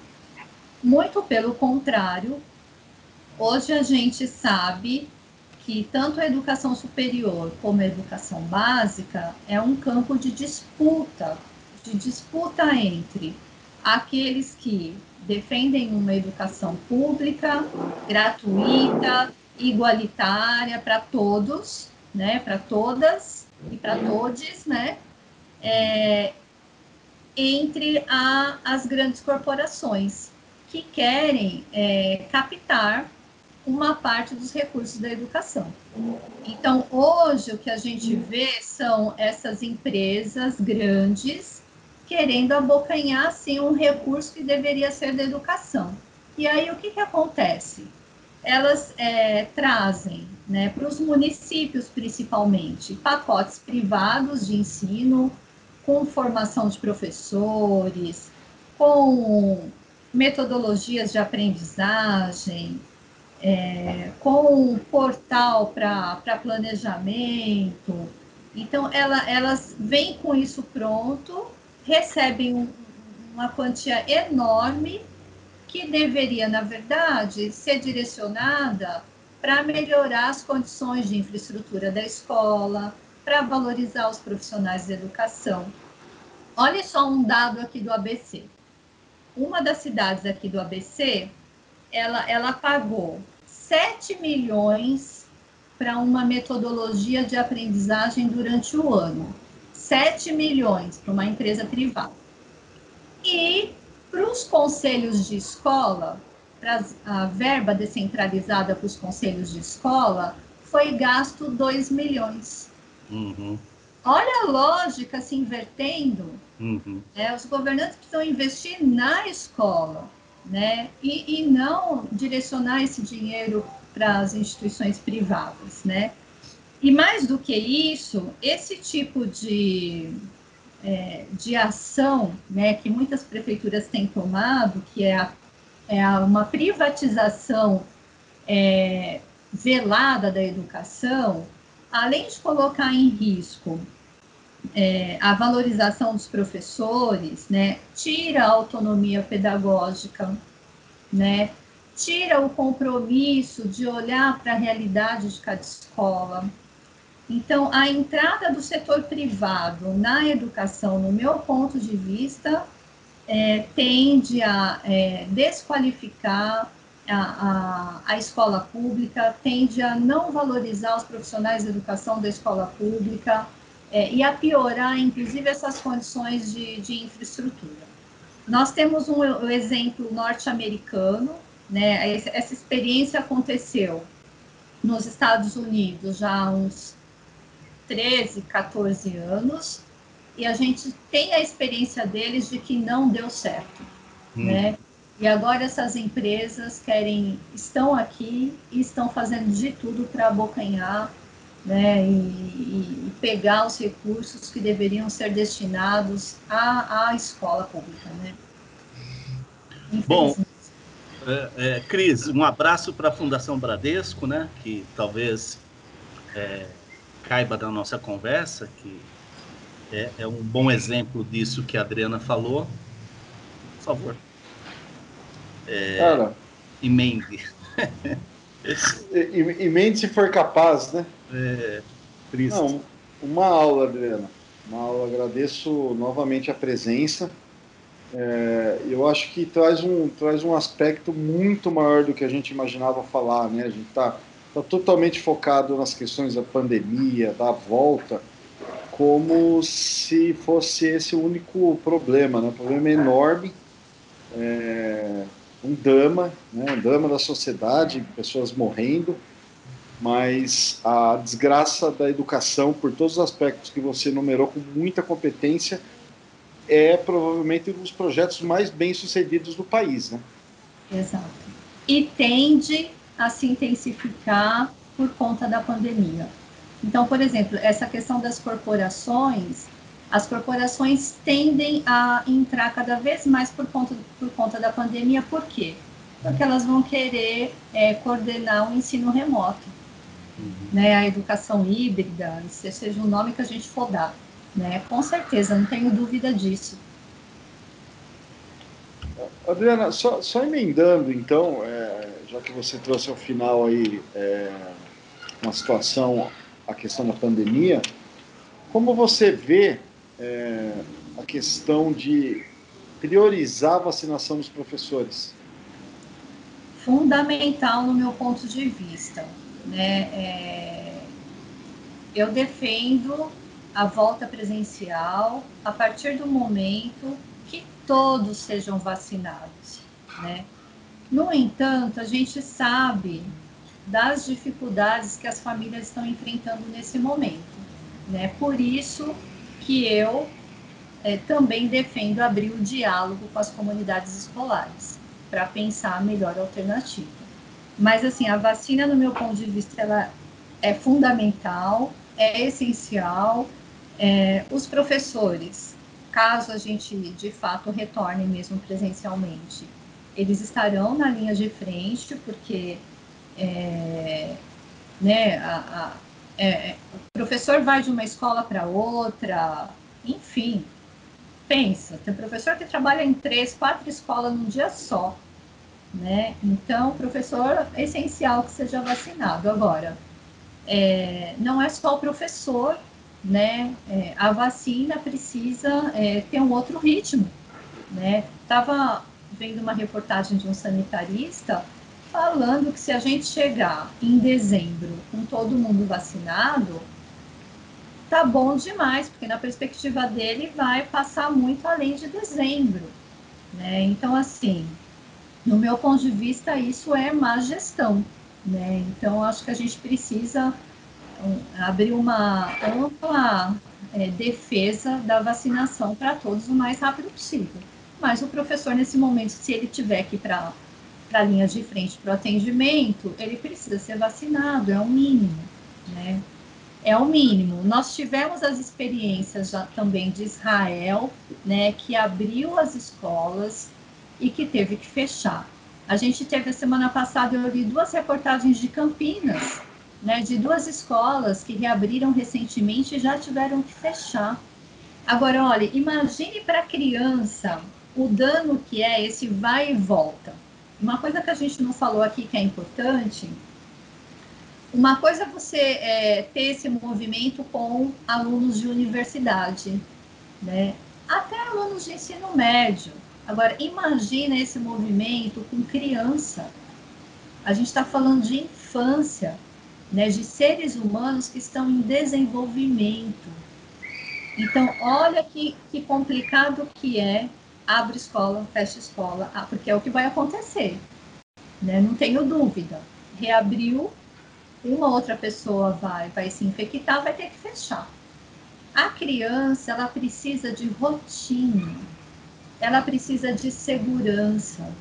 Muito pelo contrário, hoje a gente sabe que tanto a educação superior como a educação básica é um campo de disputa, de disputa entre aqueles que defendem uma educação pública, gratuita, igualitária para todos, né, para todas e para todos, né, é, entre a, as grandes corporações que querem é, captar uma parte dos recursos da educação. Então, hoje, o que a gente vê são essas empresas grandes querendo abocanhar, assim, um recurso que deveria ser da educação. E aí, o que, que acontece? Elas é, trazem né, para os municípios, principalmente, pacotes privados de ensino, com formação de professores, com metodologias de aprendizagem, é, com um portal para planejamento. Então, ela, elas vêm com isso pronto, recebem um, uma quantia enorme que deveria, na verdade, ser direcionada para melhorar as condições de infraestrutura da escola, para valorizar os profissionais de educação. Olha só um dado aqui do ABC. Uma das cidades aqui do ABC, ela, ela pagou 7 milhões para uma metodologia de aprendizagem durante o ano. 7 milhões para uma empresa privada. E para os conselhos de escola, para a verba descentralizada para os conselhos de escola, foi gasto 2 milhões. Uhum. Olha a lógica se invertendo. Uhum. Né? Os governantes precisam investir na escola né? E, e não direcionar esse dinheiro para as instituições privadas, né? E mais do que isso, esse tipo de, é, de ação né, que muitas prefeituras têm tomado, que é, a, é a, uma privatização é, velada da educação, além de colocar em risco é, a valorização dos professores, né, tira a autonomia pedagógica, né, tira o compromisso de olhar para a realidade de cada escola. Então, a entrada do setor privado na educação, no meu ponto de vista, é, tende a é, desqualificar a, a, a, escola pública, tende a não valorizar os profissionais de educação da escola pública, é, e a piorar, inclusive, essas condições de, de infraestrutura. Nós temos um, um exemplo norte-americano, né? Essa experiência aconteceu nos Estados Unidos já há uns 13, 14 anos, e a gente tem a experiência deles de que não deu certo, hum. né? E agora essas empresas querem, estão aqui e estão fazendo de tudo para abocanhar né, e, e, pegar os recursos que deveriam ser destinados à, à escola pública. Né? Bom, é, é, Cris, um abraço para a Fundação Bradesco, né, que talvez é, caiba da nossa conversa, que é, é, um bom exemplo disso que a Adriana falou. Por favor. É, Cara, emende. emende se for capaz, né? É, triste. Não, uma aula, Adriana. Uma aula. Agradeço novamente a presença. É, eu acho que traz um, traz um aspecto muito maior do que a gente imaginava falar, né? A gente está tá totalmente focado nas questões da pandemia, da volta, como se fosse esse o único problema, né? O problema é enorme, é um drama, né? um drama da sociedade, pessoas morrendo, mas a desgraça da educação, por todos os aspectos que você enumerou com muita competência, é provavelmente um dos projetos mais bem sucedidos do país, né? Exato. E tende a se intensificar por conta da pandemia. Então, por exemplo, essa questão das corporações, as corporações tendem a entrar cada vez mais por conta, por conta da pandemia, por quê? Porque elas vão querer é, coordenar o ensino remoto, uhum. né, a educação híbrida, seja o nome que a gente for dar, né, com certeza, não tenho dúvida disso. Adriana, só, só emendando, então, é, já que você trouxe ao final aí é, uma situação a questão da pandemia, como você vê é, a questão de priorizar a vacinação dos professores? Fundamental no meu ponto de vista. Né? É, eu defendo a volta presencial a partir do momento que todos sejam vacinados. Né? No entanto, a gente sabe das dificuldades que as famílias estão enfrentando nesse momento. Né? Por isso que eu é, também defendo abrir o diálogo com as comunidades escolares para pensar a melhor alternativa. Mas assim, a vacina, no meu ponto de vista, ela é fundamental, é essencial. É, os professores, caso a gente de fato retorne mesmo presencialmente, eles estarão na linha de frente, porque é, né, a, a, é, é, o professor vai de uma escola para outra, enfim, pensa, tem professor que trabalha em três, quatro escolas num dia só, né? Então, professor é essencial que seja vacinado. Agora, é, não é só o professor, né? É, a vacina precisa é, ter um outro ritmo, né? Tava vendo uma reportagem de um sanitarista falando que se a gente chegar em dezembro com todo mundo vacinado, tá bom demais, porque na perspectiva dele vai passar muito além de dezembro. Né? Então, assim, no meu ponto de vista, isso é má gestão. Né? Então, acho que a gente precisa abrir uma ampla é, defesa da vacinação para todos o mais rápido possível. Mas o professor, nesse momento, se ele tiver que ir para para linhas de frente para o atendimento, ele precisa ser vacinado, é o mínimo, né? É o mínimo. Nós tivemos as experiências já também de Israel, né, que abriu as escolas e que teve que fechar. A gente teve a semana passada, eu li duas reportagens de Campinas, né, de duas escolas que reabriram recentemente e já tiveram que fechar. Agora, olha, imagine para a criança o dano que é esse vai e volta. Uma coisa que a gente não falou aqui que é importante, uma coisa é você é, ter esse movimento com alunos de universidade, né? Até alunos de ensino médio. Agora, imagina esse movimento com criança. A gente está falando de infância, né? De seres humanos que estão em desenvolvimento. Então, olha que, que complicado que é abre escola, fecha escola, ah, porque é o que vai acontecer, né? Não tenho dúvida. Reabriu, uma outra pessoa vai, vai se infectar, vai ter que fechar. A criança, ela precisa de rotina, ela precisa de segurança,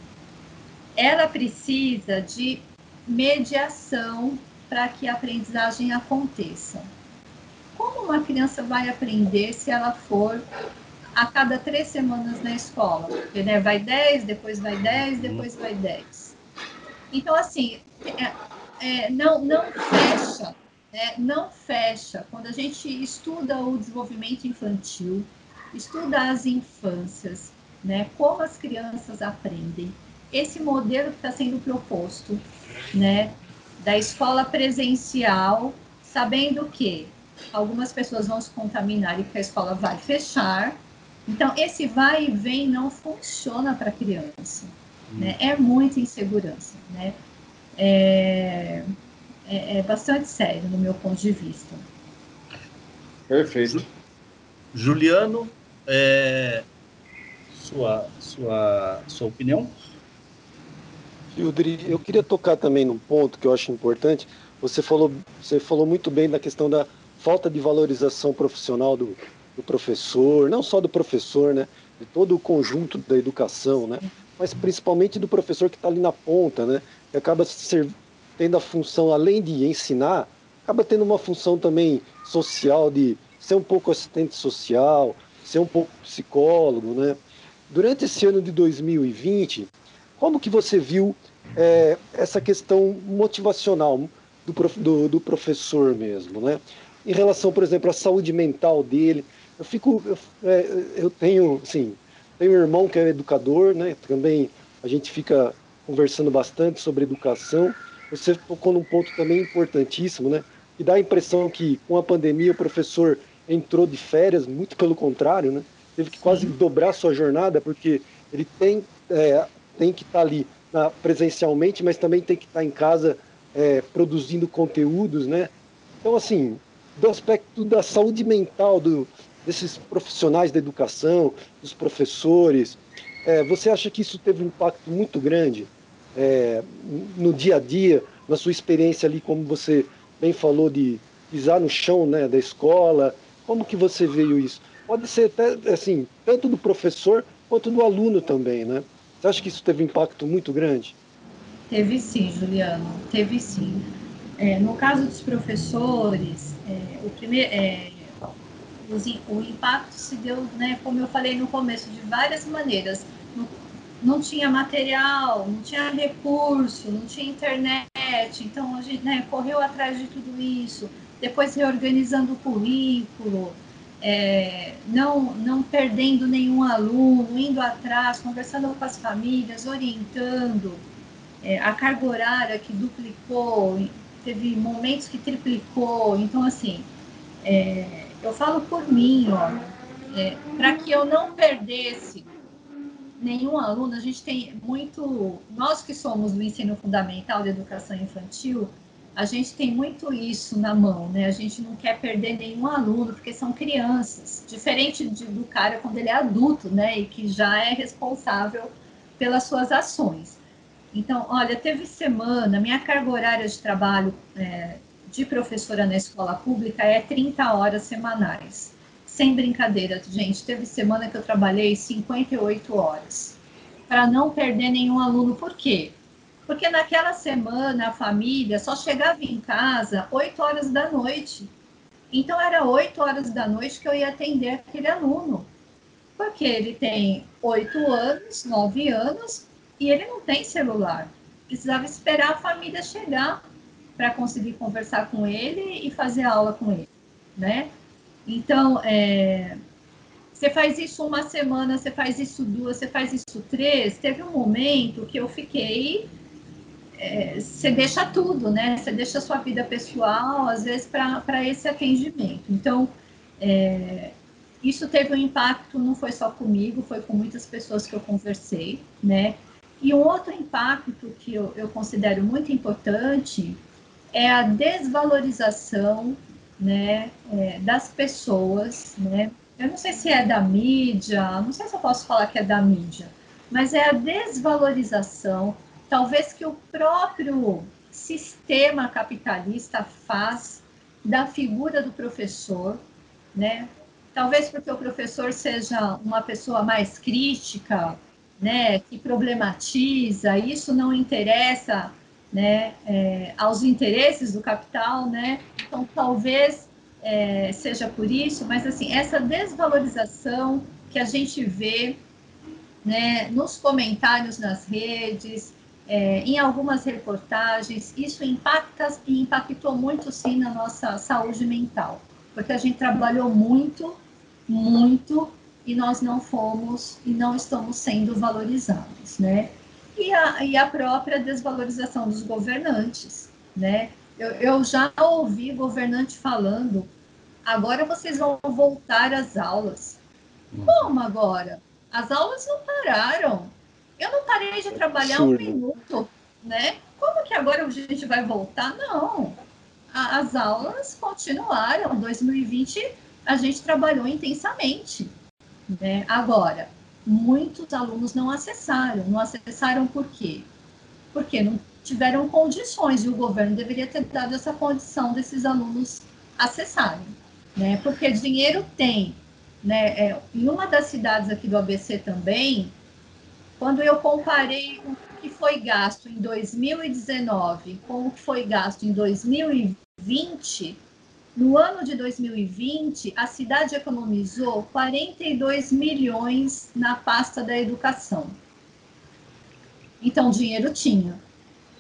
ela precisa de mediação para que a aprendizagem aconteça. Como uma criança vai aprender se ela for a cada três semanas na escola. Né, vai 10, depois vai 10, depois vai 10. Então, assim, é, é, não, não fecha, né, não fecha. Quando a gente estuda o desenvolvimento infantil, estuda as infâncias, né, como as crianças aprendem, esse modelo que está sendo proposto, né, da escola presencial, sabendo que algumas pessoas vão se contaminar e que a escola vai fechar, então, esse vai e vem não funciona para a criança. Hum. Né? É muita insegurança. Né? É, é, é, bastante sério, no meu ponto de vista. Perfeito. Juliano, é, sua, sua, sua opinião? Yudri, eu queria tocar também num ponto que eu acho importante. Você falou, você falou muito bem da questão da falta de valorização profissional do, do professor, não só do professor, né, de todo o conjunto da educação, né, mas principalmente do professor que está ali na ponta, né, que acaba ser, tendo a função, além de ensinar, acaba tendo uma função também social de ser um pouco assistente social, ser um pouco psicólogo, né. Durante esse ano de 2020, como que você viu é, essa questão motivacional do, prof, do, do, professor mesmo, né? Em relação, por exemplo, à saúde mental dele, eu fico, eu, é, eu tenho, assim, tenho um irmão que é educador, né? Também a gente fica conversando bastante sobre educação. Você tocou num ponto também importantíssimo, né? E dá a impressão que com a pandemia o professor entrou de férias, muito pelo contrário, né? Teve que quase dobrar sua jornada porque ele tem é, tem que estar tá ali na, presencialmente, mas também tem que estar tá em casa é, produzindo conteúdos, né? Então, assim, do aspecto da saúde mental do, desses profissionais da educação, dos professores, é, você acha que isso teve um impacto muito grande é, no dia a dia, na sua experiência ali, como você bem falou, de pisar no chão né, da escola? Como que você veio isso? Pode ser até, assim, tanto do professor quanto do aluno também, né? Você acha que isso teve impacto muito grande? Teve sim, Juliano, teve sim. É, no caso dos professores, é, o, primeiro, é, os, o impacto se deu, né, como eu falei no começo, de várias maneiras. Não, não tinha material, não tinha recurso, não tinha internet, então a gente né, correu atrás de tudo isso, depois reorganizando o currículo, é, não, não perdendo nenhum aluno, indo atrás, conversando com as famílias, orientando, é, a carga horária que duplicou, teve momentos que triplicou, então assim, é, eu falo por mim, é, para que eu não perdesse nenhum aluno, a gente tem muito, nós que somos do ensino fundamental de educação infantil, a gente tem muito isso na mão, né? A gente não quer perder nenhum aluno, porque são crianças, diferente de, do cara quando ele é adulto, né? E que já é responsável pelas suas ações. Então, olha, teve semana, minha carga horária de trabalho é, de professora na escola pública é 30 horas semanais. Sem brincadeira, gente, teve semana que eu trabalhei 58 horas para não perder nenhum aluno. Por quê? Porque naquela semana a família só chegava em casa 8 horas da noite. Então era 8 horas da noite que eu ia atender aquele aluno. Porque ele tem 8 anos, 9 anos e ele não tem celular. Precisava esperar a família chegar para conseguir conversar com ele e fazer aula com ele, né? Então, é, você faz isso uma semana, você faz isso duas, você faz isso três. Teve um momento que eu fiquei é, você deixa tudo, né? Você deixa a sua vida pessoal, às vezes, para esse atendimento. Então, é, isso teve um impacto, não foi só comigo, foi com muitas pessoas que eu conversei, né? E um outro impacto que eu, eu considero muito importante é a desvalorização, né, é, das pessoas, né? Eu não sei se é da mídia, não sei se eu posso falar que é da mídia, mas é a desvalorização talvez que o próprio sistema capitalista faz da figura do professor, né? Talvez porque o professor seja uma pessoa mais crítica, né, que problematiza, isso não interessa, né, é, aos interesses do capital, né? Então talvez é, seja por isso, mas assim essa desvalorização que a gente vê, né, nos comentários nas redes, é, em algumas reportagens, isso impacta e impactou muito sim na nossa saúde mental, porque a gente trabalhou muito, muito e nós não fomos e não estamos sendo valorizados, né? E a, e a própria desvalorização dos governantes, né? Eu, eu já ouvi governante falando, agora vocês vão voltar às aulas. Como agora? As aulas não pararam eu não parei de trabalhar Absurdo. um minuto, né? Como que agora a gente vai voltar? Não. as aulas continuaram. 2020 a gente trabalhou intensamente. Né? Agora, muitos alunos não acessaram. Não acessaram por quê? Porque não tiveram condições e o governo deveria ter dado essa condição desses alunos acessarem. Né? Porque dinheiro tem. Né? É, em uma das cidades aqui do ABC também, quando eu comparei o que foi gasto em 2019 com o que foi gasto em 2020, no ano de 2020, a cidade economizou 42 milhões na pasta da educação. Então, dinheiro tinha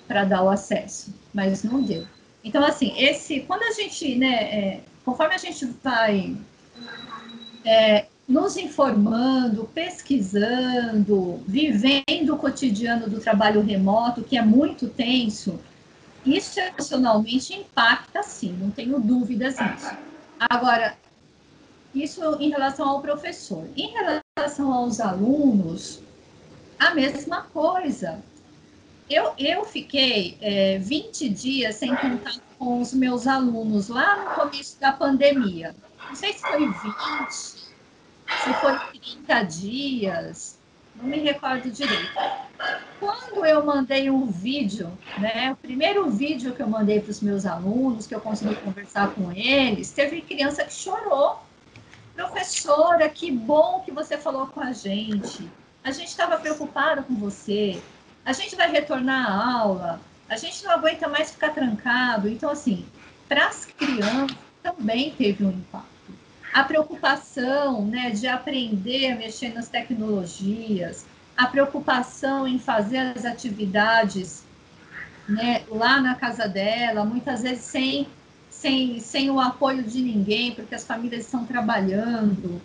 para dar o acesso, mas não deu. Então, assim, esse, quando a gente, né, é, conforme a gente vai é, nos informando, pesquisando, vivendo o cotidiano do trabalho remoto, que é muito tenso, isso emocionalmente impacta sim, não tenho dúvidas nisso. Agora, isso em relação ao professor. Em relação aos alunos, a mesma coisa. Eu, eu fiquei é, 20 dias sem contato com os meus alunos lá no começo da pandemia. Não sei se foi 20, se foi 30 dias, não me recordo direito. Quando eu mandei um vídeo, né, o primeiro vídeo que eu mandei para os meus alunos, que eu consegui conversar com eles, teve criança que chorou. Professora, que bom que você falou com a gente. A gente estava preocupado com você. A gente vai retornar à aula. A gente não aguenta mais ficar trancado. Então, assim, para as crianças também teve um impacto a preocupação né, de aprender a mexer nas tecnologias, a preocupação em fazer as atividades né, lá na casa dela, muitas vezes sem, sem, sem o apoio de ninguém, porque as famílias estão trabalhando.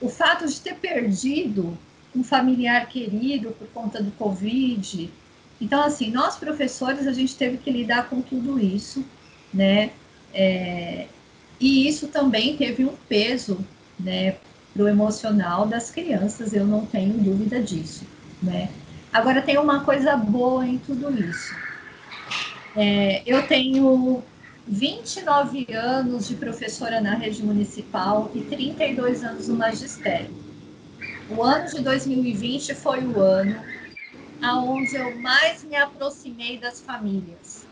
O fato de ter perdido um familiar querido por conta do Covid. Então, assim, nós professores, a gente teve que lidar com tudo isso, né? É, e isso também teve um peso, né, para o emocional das crianças, eu não tenho dúvida disso, né. Agora, tem uma coisa boa em tudo isso. É, eu tenho 29 anos de professora na rede municipal e 32 anos no magistério. O ano de 2020 foi o ano aonde eu mais me aproximei das famílias.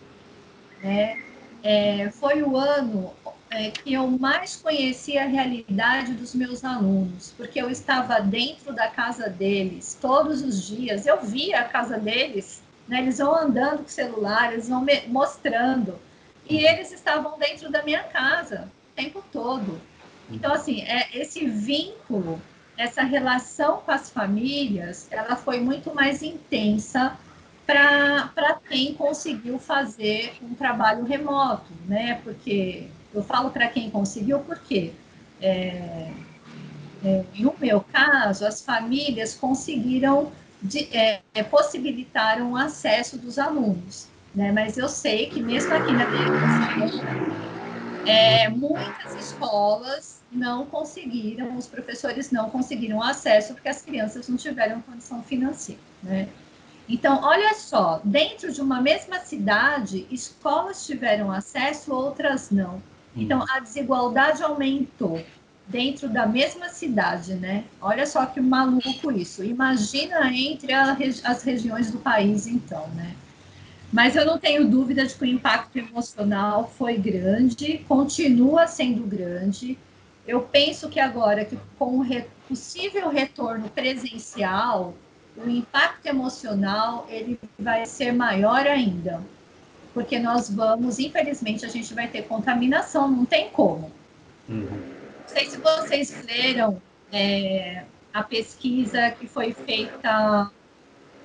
Né? É, foi o ano é, que eu mais conheci a realidade dos meus alunos, porque eu estava dentro da casa deles todos os dias, eu via a casa deles, né, eles vão andando com celular, eles vão mostrando, e eles estavam dentro da minha casa o tempo todo. Então, assim, é, esse vínculo, essa relação com as famílias, ela foi muito mais intensa para quem conseguiu fazer um trabalho remoto, né? Porque eu falo para quem conseguiu, porque é, é, no meu caso, as famílias conseguiram, de, é, é, possibilitaram o acesso dos alunos, né? Mas eu sei que mesmo aqui na é, muitas escolas não conseguiram, os professores não conseguiram acesso porque as crianças não tiveram condição financeira, né? Então, olha só, dentro de uma mesma cidade, escolas tiveram acesso, outras não. Então, a desigualdade aumentou dentro da mesma cidade, né? Olha só que maluco isso. Imagina entre as regiões do país, então, né? Mas eu não tenho dúvida de que o impacto emocional foi grande, continua sendo grande. Eu penso que agora, que com o re possível retorno presencial, o impacto emocional ele vai ser maior ainda porque nós vamos, infelizmente, a gente vai ter contaminação, não tem como. Uhum. Não sei se vocês leram é, a pesquisa que foi feita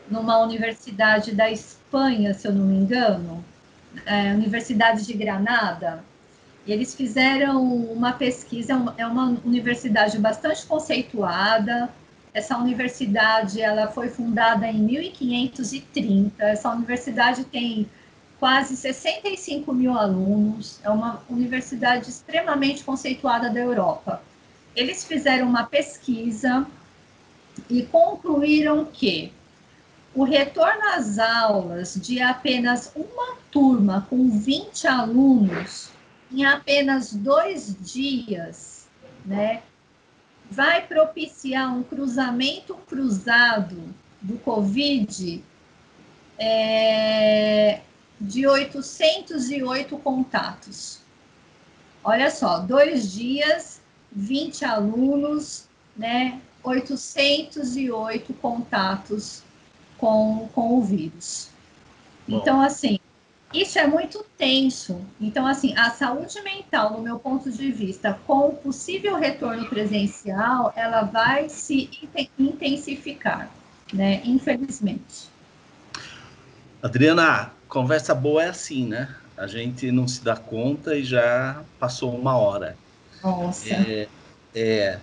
numa universidade da Espanha, se eu não me engano, é, Universidade de Granada. Eles fizeram uma pesquisa, é uma universidade bastante conceituada. Essa universidade ela foi fundada em 1530. Essa universidade tem quase 65 mil alunos, é uma universidade extremamente conceituada da Europa. Eles fizeram uma pesquisa e concluíram que o retorno às aulas de apenas uma turma com 20 alunos em apenas dois dias, né, vai propiciar um cruzamento cruzado do Covid é, de 808 contatos. Olha só, dois dias, 20 alunos, né, 808 contatos com, com o vírus. Bom. Então, assim, isso é muito tenso. Então, assim, a saúde mental, no meu ponto de vista, com o possível retorno presencial, ela vai se intensificar, né? Infelizmente. Adriana, conversa boa é assim, né? A gente não se dá conta e já passou uma hora. Nossa. É, é...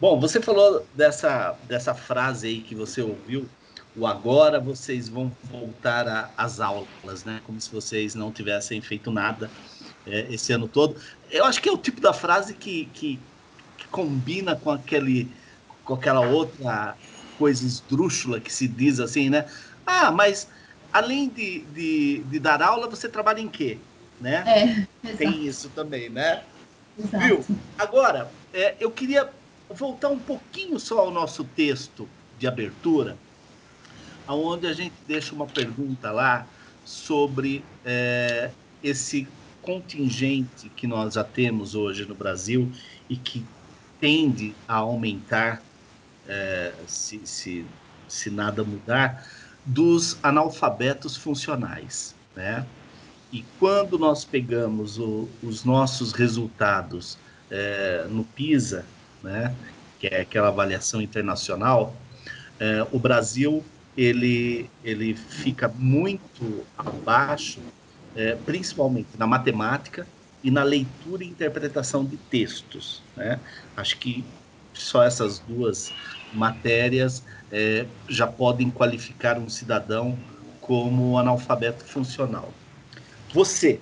Bom, você falou dessa, dessa frase aí que você ouviu o agora vocês vão voltar às aulas, né? Como se vocês não tivessem feito nada é, esse ano todo. Eu acho que é o tipo da frase que, que, que, combina com aquele com aquela outra coisa esdrúxula que se diz assim, né? Ah, mas além de, de, de dar aula, você trabalha em quê? Né? É, Tem isso também, né? Exato. Viu? Agora, é, eu queria voltar um pouquinho só ao nosso texto de abertura, onde a gente deixa uma pergunta lá sobre é, esse contingente que nós já temos hoje no Brasil e que tende a aumentar é, se, se, se nada mudar, dos analfabetos funcionais, né? E quando nós pegamos o, os nossos resultados é, no PISA, né, que é aquela avaliação internacional, é, o Brasil ele, ele fica muito abaixo, é, principalmente na matemática e na leitura e interpretação de textos. Né? Acho que só essas duas matérias é, já podem qualificar um cidadão como analfabeto funcional. Você,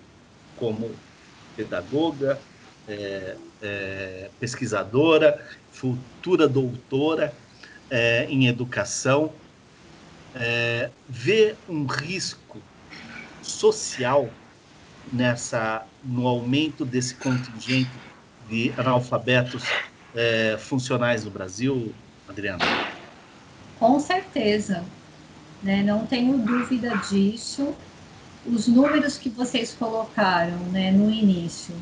como pedagoga, é, é, pesquisadora, futura doutora é, em educação, é, vê um risco social nessa no aumento desse contingente de analfabetos é, funcionais no Brasil, Adriana? Com certeza, né? não tenho dúvida disso. Os números que vocês colocaram né, no início,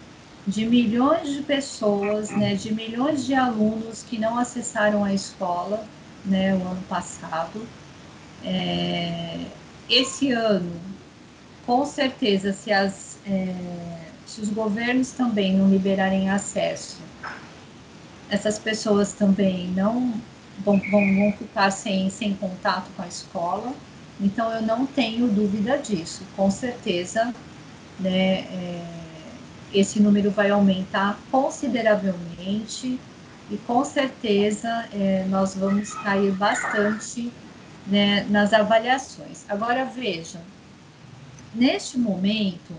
de milhões de pessoas, né, de milhões de alunos que não acessaram a escola né, o ano passado, é, esse ano, com certeza, se, as, é, se os governos também não liberarem acesso, essas pessoas também não vão, vão, vão ficar sem, sem contato com a escola. Então, eu não tenho dúvida disso. Com certeza, né, é, esse número vai aumentar consideravelmente e com certeza é, nós vamos cair bastante né, nas avaliações. Agora vejam, neste momento,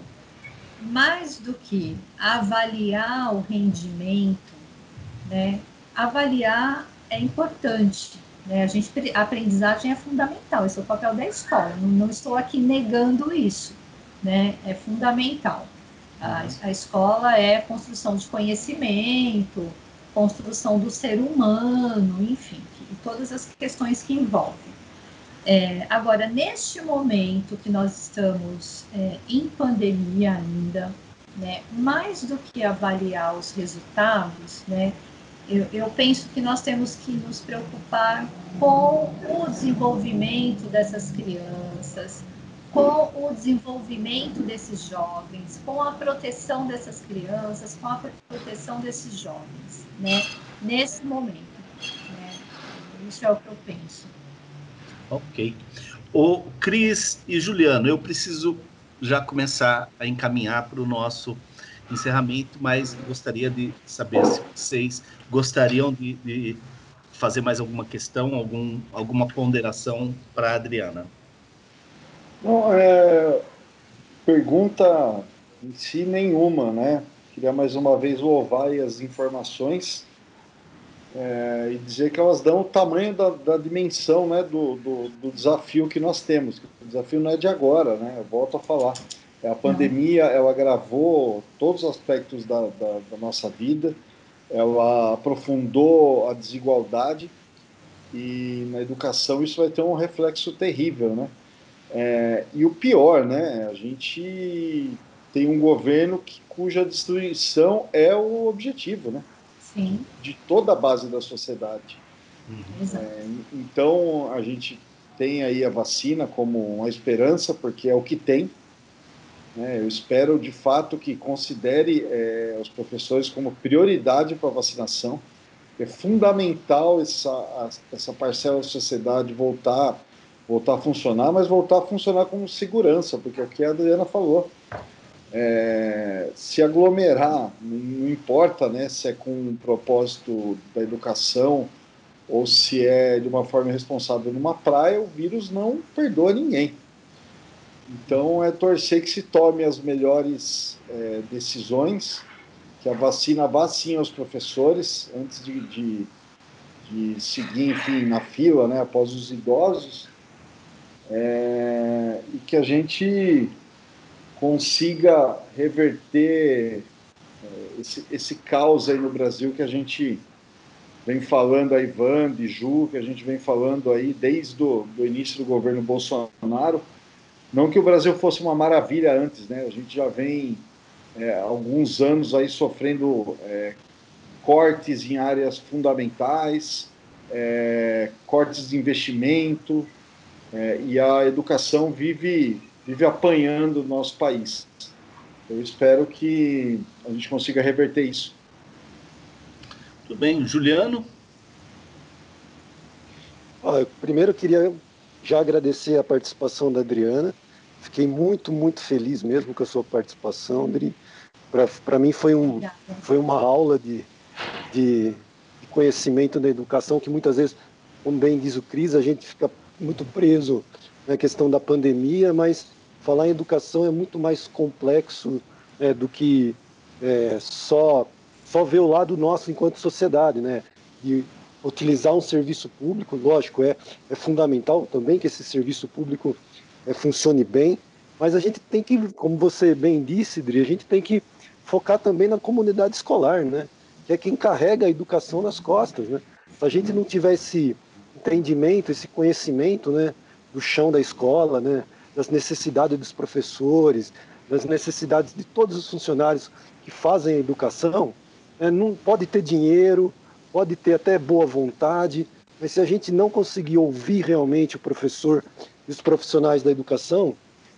mais do que avaliar o rendimento, né, avaliar é importante. Né? A, gente, a aprendizagem é fundamental, esse é o papel da escola. Não, não estou aqui negando isso, né? É fundamental. A, a escola é construção de conhecimento, construção do ser humano, enfim, todas as questões que envolvem. É, agora, neste momento que nós estamos é, em pandemia ainda, né, mais do que avaliar os resultados, né, eu, eu, penso que nós temos que nos preocupar com o desenvolvimento dessas crianças, com o desenvolvimento desses jovens, com a proteção dessas crianças, com a proteção desses jovens, né, nesse momento. Né, isso é o que eu penso. Ok. O Cris e Juliano, eu preciso já começar a encaminhar para o nosso encerramento, mas gostaria de saber se vocês gostariam de, de fazer mais alguma questão, algum, alguma ponderação para a Adriana. Não, é, pergunta em si nenhuma, né? Queria mais uma vez louvar as informações é, e dizer que elas dão o tamanho da, da dimensão né, do, do, do, desafio que nós temos. O desafio não é de agora, né? Eu volto a falar. A pandemia, ela agravou todos os aspectos da, da, da nossa vida, ela aprofundou a desigualdade e na educação isso vai ter um reflexo terrível, né? É, e o pior, né? A gente tem um governo que, cuja destruição é o objetivo, né? Sim. De toda a base da sociedade. Uhum. É, então a gente tem aí a vacina como uma esperança, porque é o que tem. Né? Eu espero de fato que considere é, os professores como prioridade para a vacinação. É fundamental essa, essa parcela da sociedade voltar, voltar a funcionar, mas voltar a funcionar com segurança, porque é o que a Adriana falou. É, se aglomerar, não importa né, se é com um propósito da educação ou se é de uma forma responsável numa praia, o vírus não perdoa ninguém. Então é torcer que se tome as melhores é, decisões, que a vacina vá sim aos professores, antes de, de, de seguir, enfim, na fila, né, após os idosos, é, e que a gente consiga reverter é, esse, esse caos aí no Brasil que a gente vem falando a Ivan, de Ju, que a gente vem falando aí desde o início do governo Bolsonaro. Não que o Brasil fosse uma maravilha antes, né? A gente já vem é, alguns anos aí sofrendo é, cortes em áreas fundamentais, é, cortes de investimento, é, e a educação vive, vive apanhando o nosso país. Eu espero que a gente consiga reverter isso. Tudo bem, Juliano? Ah, primeiro eu queria já agradecer a participação da Adriana. Fiquei muito, muito feliz mesmo com a sua participação, Adri. Para mim foi, um, foi uma aula de, de, de, conhecimento da educação que muitas vezes, como bem diz o Cris, a gente fica muito preso na questão da pandemia, mas falar em educação é muito mais complexo né, do que é, só só ver o lado nosso enquanto sociedade, né? De utilizar um serviço público, lógico, é, é fundamental também que esse serviço público é, funcione bem, mas a gente tem que, como você bem disse, Dri, a gente tem que focar também na comunidade escolar, né? Que é quem carrega a educação nas costas, né? Se a gente não tiver esse entendimento, esse conhecimento, né, do chão da escola, né, das necessidades dos professores, das necessidades de todos os funcionários que fazem a educação, é, não pode ter dinheiro, pode ter até boa vontade, mas se a gente não conseguir ouvir realmente o professor e os profissionais da educação,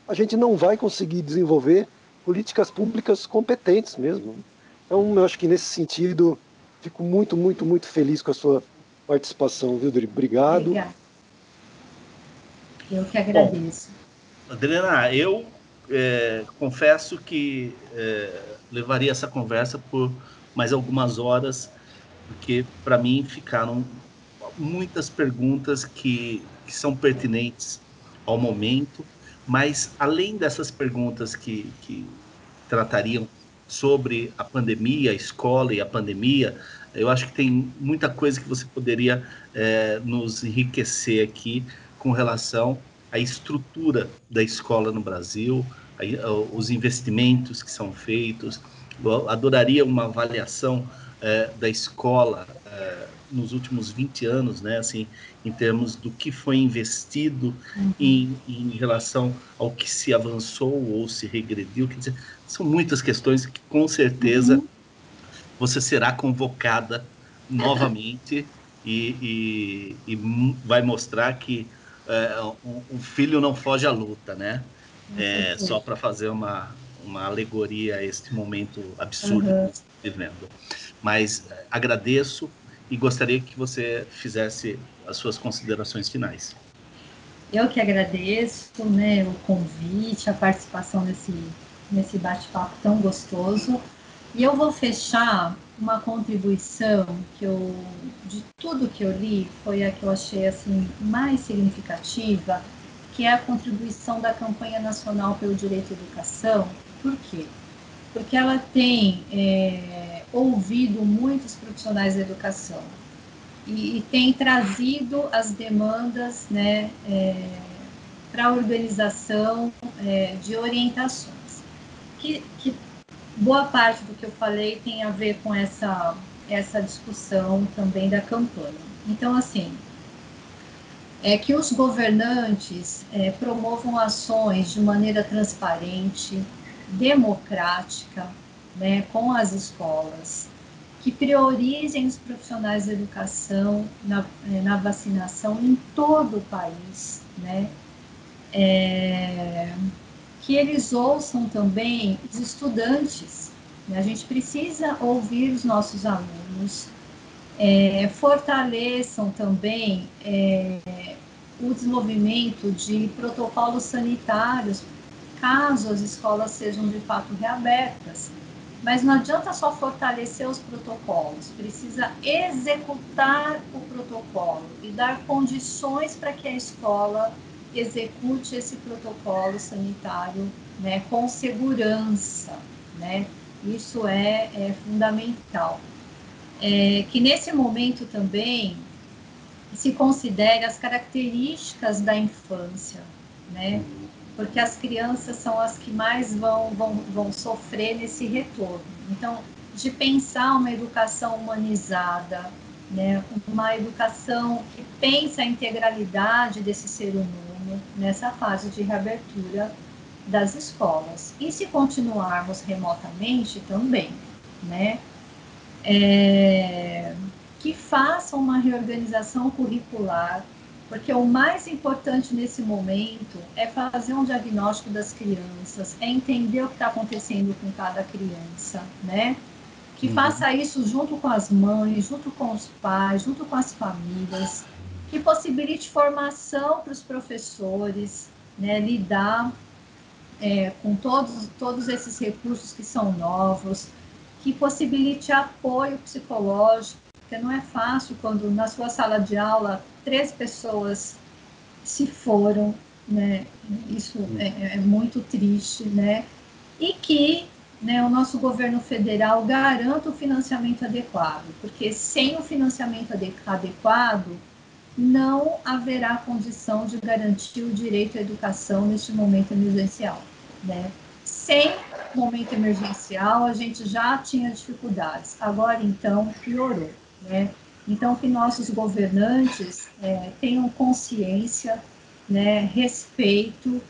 a gente não vai conseguir desenvolver políticas públicas competentes mesmo. Então, eu acho que nesse sentido, fico muito, muito, muito feliz com a sua participação, viu, Dri? Obrigado. Obrigada. Eu que agradeço. Bom, Adriana, eu é, confesso que é, levaria essa conversa por mais algumas horas, porque para mim ficaram muitas perguntas que, que são pertinentes ao momento, mas além dessas perguntas que, que tratariam sobre a pandemia, a escola e a pandemia, eu acho que tem muita coisa que você poderia é, nos enriquecer aqui com relação à estrutura da escola no Brasil, os investimentos que são feitos, eu adoraria uma avaliação é, da escola é, nos últimos 20 anos, né, assim, em termos do que foi investido uhum. em, em, relação ao que se avançou ou se regrediu. Quer dizer, são muitas questões que com certeza uhum. você será convocada novamente e, e, e, vai mostrar que é, um, filho não foge à luta, né? É, só para fazer uma, uma alegoria a este momento absurdo uhum. que estamos vivendo. Mas eh, agradeço e gostaria que você fizesse as suas considerações finais. Eu que agradeço né, o convite, a participação nesse, nesse bate-papo tão gostoso. E eu vou fechar uma contribuição que eu, de tudo que eu li, foi a que eu achei assim mais significativa, que é a contribuição da campanha nacional pelo direito à educação, por quê? Porque ela tem é, ouvido muitos profissionais da educação e, e tem trazido as demandas né, é, para a organização é, de orientações. que, que boa parte do que eu falei tem a ver com essa, essa discussão também da campanha. Então, assim, é que os governantes é, promovam ações de maneira transparente, democrática, né, com as escolas, que priorizem os profissionais da educação na, é, na vacinação em todo o país, né, é, que eles ouçam também os estudantes. Né, a gente precisa ouvir os nossos alunos, é, fortaleçam também é, o desenvolvimento de protocolos sanitários, caso as escolas sejam de fato reabertas. Mas não adianta só fortalecer os protocolos, precisa executar o protocolo e dar condições para que a escola execute esse protocolo sanitário né, com segurança. Né? Isso é, é fundamental é, que nesse momento também se considere as características da infância, né? Porque as crianças são as que mais vão, vão, vão sofrer nesse retorno. Então, de pensar uma educação humanizada, né? uma educação que pensa a integralidade desse ser humano nessa fase de reabertura das escolas. E se continuarmos remotamente também, né? é, que façam uma reorganização curricular, porque o mais importante nesse momento é fazer um diagnóstico das crianças, é entender o que está acontecendo com cada criança, né? Que uhum. faça isso junto com as mães, junto com os pais, junto com as famílias, que possibilite formação para os professores, né? Lidar é, com todos, todos esses recursos que são novos, que possibilite apoio psicológico, porque não é fácil quando na sua sala de aula três pessoas se foram, né? Isso é, é muito triste, né? E que né, o nosso governo federal garanta o financiamento adequado, porque sem o financiamento adequado não haverá condição de garantir o direito à educação neste momento emergencial, né? sem momento emergencial, a gente já tinha dificuldades. Agora, então, piorou. Né? Então, que nossos governantes é, tenham consciência, né, respeito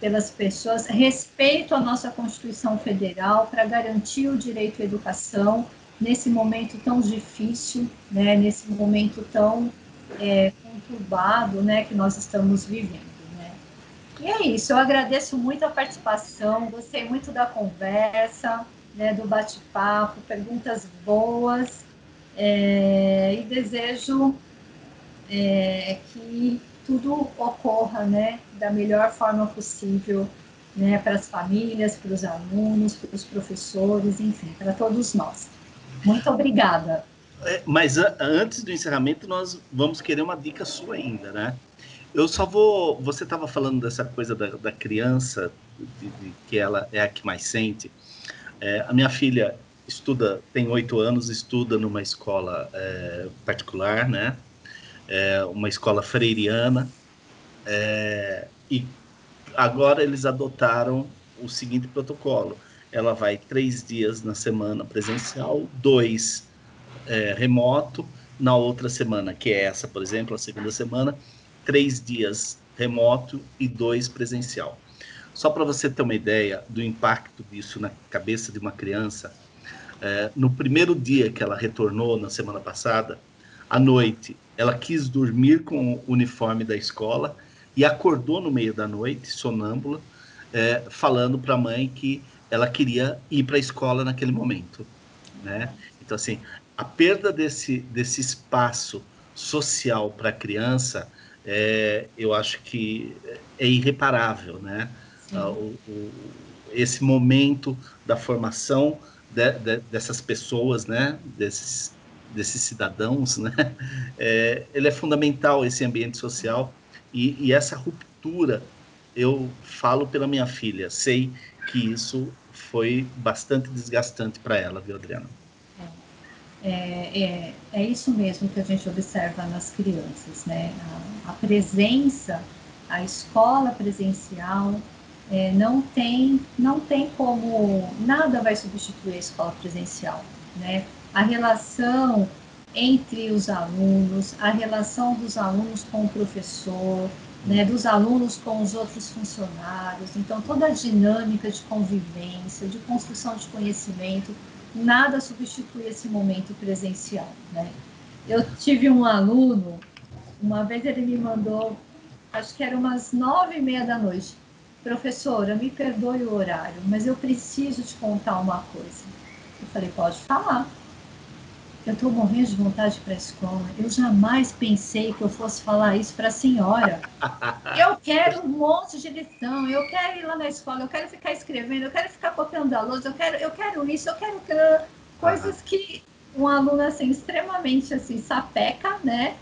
pelas pessoas, respeito à nossa Constituição Federal para garantir o direito à educação nesse momento tão difícil, né, nesse momento tão é, conturbado né, que nós estamos vivendo. E é isso, eu agradeço muito a participação, gostei muito da conversa, né, do bate-papo, perguntas boas, é, e desejo é, que tudo ocorra né, da melhor forma possível né, para as famílias, para os alunos, para os professores, enfim, para todos nós. Muito obrigada. É, mas antes do encerramento, nós vamos querer uma dica sua ainda, né? Eu só vou. Você estava falando dessa coisa da, da criança, de, de, que ela é a que mais sente. É, a minha filha estuda, tem oito anos, estuda numa escola é, particular, né? É, uma escola freiriana. É, e agora eles adotaram o seguinte protocolo: ela vai três dias na semana presencial, dois remoto. Na outra semana, que é essa, por exemplo, a segunda semana, três dias remoto e dois presencial. Só para você ter uma ideia do impacto disso na cabeça de uma criança, é, no primeiro dia que ela retornou na semana passada, à noite, ela quis dormir com o uniforme da escola e acordou no meio da noite, sonâmbula, é, falando para a mãe que ela queria ir para a escola naquele momento, né? Então assim, a perda desse desse espaço social para a criança é, eu acho que é irreparável, né? Ah, o, o, esse momento da formação de, de, dessas pessoas, né? Desses, desses cidadãos, né? É, ele é fundamental esse ambiente social e, e essa ruptura, eu falo pela minha filha, sei que isso foi bastante desgastante para ela, viu, Adriana? É, é, é, isso mesmo que a gente observa nas crianças, né? A, a presença, a escola presencial, é, não tem não tem como nada vai substituir a escola presencial, né? A relação entre os alunos, a relação dos alunos com o professor, né, dos alunos com os outros funcionários. Então, toda a dinâmica de convivência, de construção de conhecimento, nada substitui esse momento presencial. Né? Eu tive um aluno, uma vez ele me mandou, acho que era umas nove e meia da noite, professora, me perdoe o horário, mas eu preciso te contar uma coisa. Eu falei, pode falar. Eu estou morrendo de vontade para a escola. Eu jamais pensei que eu fosse falar isso para a senhora. Eu quero um monte de lição. Eu quero ir lá na escola. Eu quero ficar escrevendo. Eu quero ficar copiando da lousa. Eu quero, eu quero isso. Eu quero coisas que um aluno assim extremamente assim sapeca, né?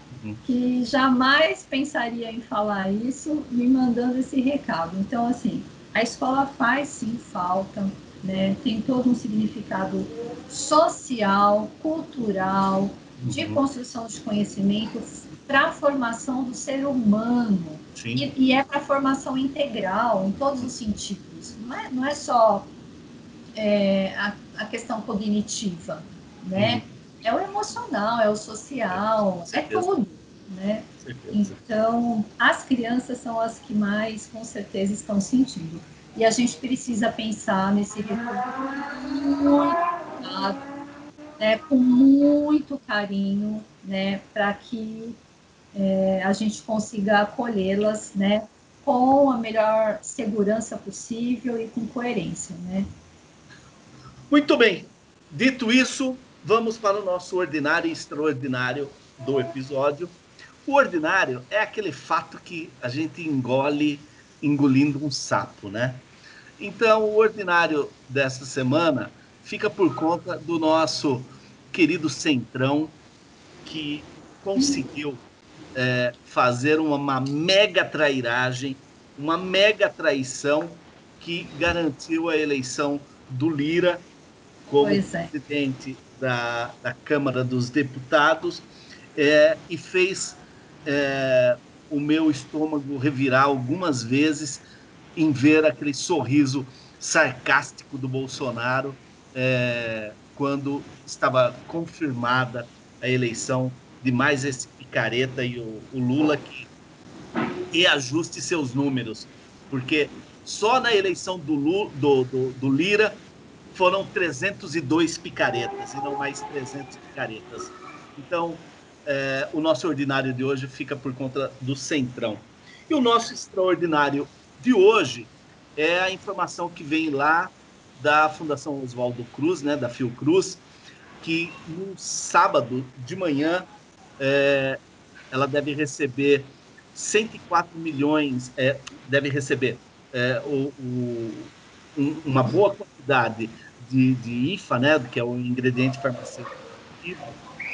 Que jamais pensaria em falar isso, me mandando esse recado. Então assim, a escola faz sim falta né? Tem todo um significado social, cultural, de uhum. construção de conhecimento para a formação do ser humano. E, e, é para a formação integral, em todos os sentidos. Não é, não é só é, a, a, questão cognitiva, né? Uhum. É o emocional, é o social, é tudo. Né? Então, as crianças são as que mais, com certeza, estão sentindo. E a gente precisa pensar nesse recurso muito né, com muito carinho, né, para que é, a gente consiga acolhê-las, né, com a melhor segurança possível e com coerência, né. Muito bem. Dito isso, vamos para o nosso ordinário e extraordinário do episódio. O ordinário é aquele fato que a gente engole engolindo um sapo, né? Então, o ordinário desta semana fica por conta do nosso querido Centrão, que conseguiu é, fazer uma, uma, mega trairagem, uma mega traição que garantiu a eleição do Lira como é. presidente da, da Câmara dos Deputados é, e fez é, o meu estômago revirar algumas vezes em ver aquele sorriso sarcástico do Bolsonaro é, quando estava confirmada a eleição de mais esse picareta e o, o Lula que reajuste seus números, porque só na eleição do, Lula, do, do, do Lira foram 302 picaretas e não mais 300 picaretas. Então, é, o nosso ordinário de hoje fica por conta do Centrão. E o nosso extraordinário de hoje é a informação que vem lá da Fundação Oswaldo Cruz, né, da Fiocruz, que no sábado de manhã é, ela deve receber 104 milhões, é, deve receber é, o, o, um, uma boa quantidade de, de IFA, né, que é o ingrediente farmacêutico, que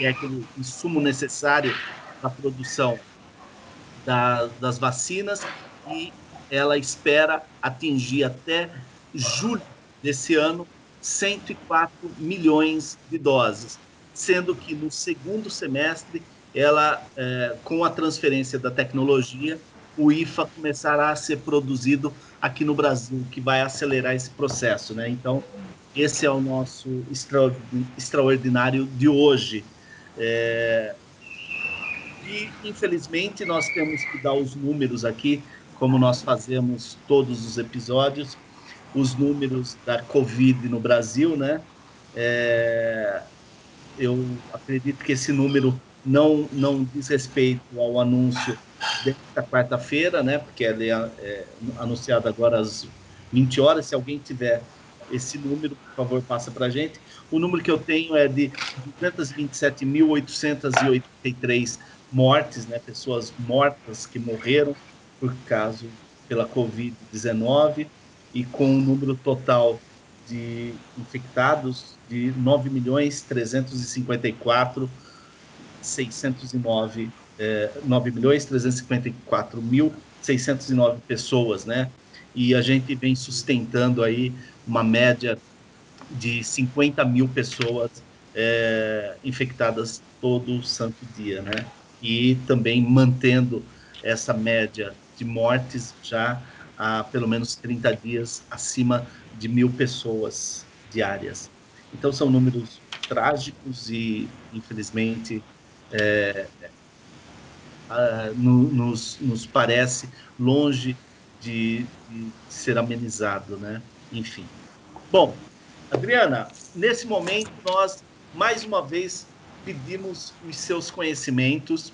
é aquele insumo necessário para a produção da, das vacinas, e ela espera atingir até julho desse ano 104 milhões de doses, sendo que no segundo semestre ela, é, com a transferência da tecnologia, o IFA começará a ser produzido aqui no Brasil, que vai acelerar esse processo, né? Então, esse é o nosso extraordinário de hoje. É... E, infelizmente, nós temos que dar os números aqui como nós fazemos todos os episódios, os números da Covid no Brasil, né? É, eu acredito que esse número não, não diz respeito ao anúncio desta quarta-feira, né? Porque ele é, é anunciado agora às 20 horas. Se alguém tiver esse número, por favor, passa para a gente. O número que eu tenho é de 227.883 mortes, né? Pessoas mortas que morreram por caso pela Covid-19 e com um número total de infectados de 9 milhões 354 609 é, 9 milhões 354 mil 609 pessoas, né? E a gente vem sustentando aí uma média de 50 mil pessoas é, infectadas todo santo dia, né? E também mantendo essa média de mortes já há pelo menos 30 dias acima de mil pessoas diárias. Então são números trágicos e, infelizmente, é, no, nos, nos parece longe de, de ser amenizado, né? Enfim. Bom, Adriana, nesse momento nós mais uma vez pedimos os seus conhecimentos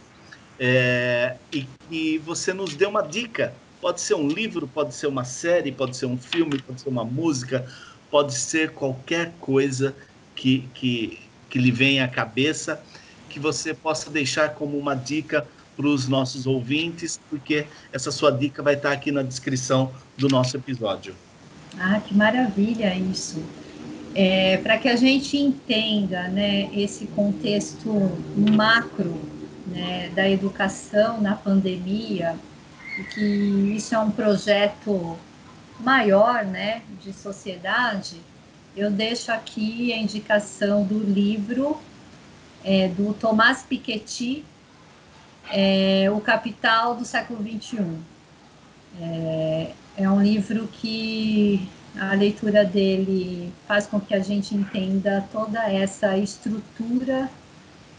é, e que você nos dê uma dica. Pode ser um livro, pode ser uma série, pode ser um filme, pode ser uma música, pode ser qualquer coisa que, que, que lhe venha à cabeça, que você possa deixar como uma dica para os nossos ouvintes, porque essa sua dica vai estar aqui na descrição do nosso episódio. Ah, que maravilha isso! É, para que a gente entenda né, esse contexto macro né, da educação na pandemia, e que isso é um projeto maior né, de sociedade, eu deixo aqui a indicação do livro é, do Tomás Piketty, é, O Capital do Século XXI. É, é um livro que a leitura dele faz com que a gente entenda toda essa estrutura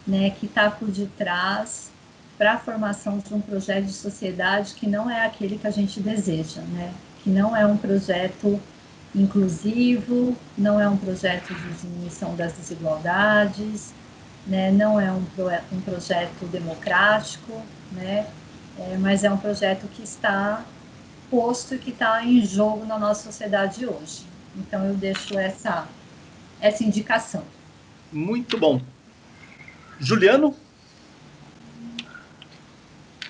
né, que está por detrás para a formação de um projeto de sociedade que não é aquele que a gente deseja, né? que não é um projeto inclusivo, não é um projeto de diminuição das desigualdades, né? não é um, um projeto democrático, né? É, mas é um projeto que está posto que está em jogo na nossa sociedade hoje. Então eu deixo essa, essa indicação. Muito bom. Juliano?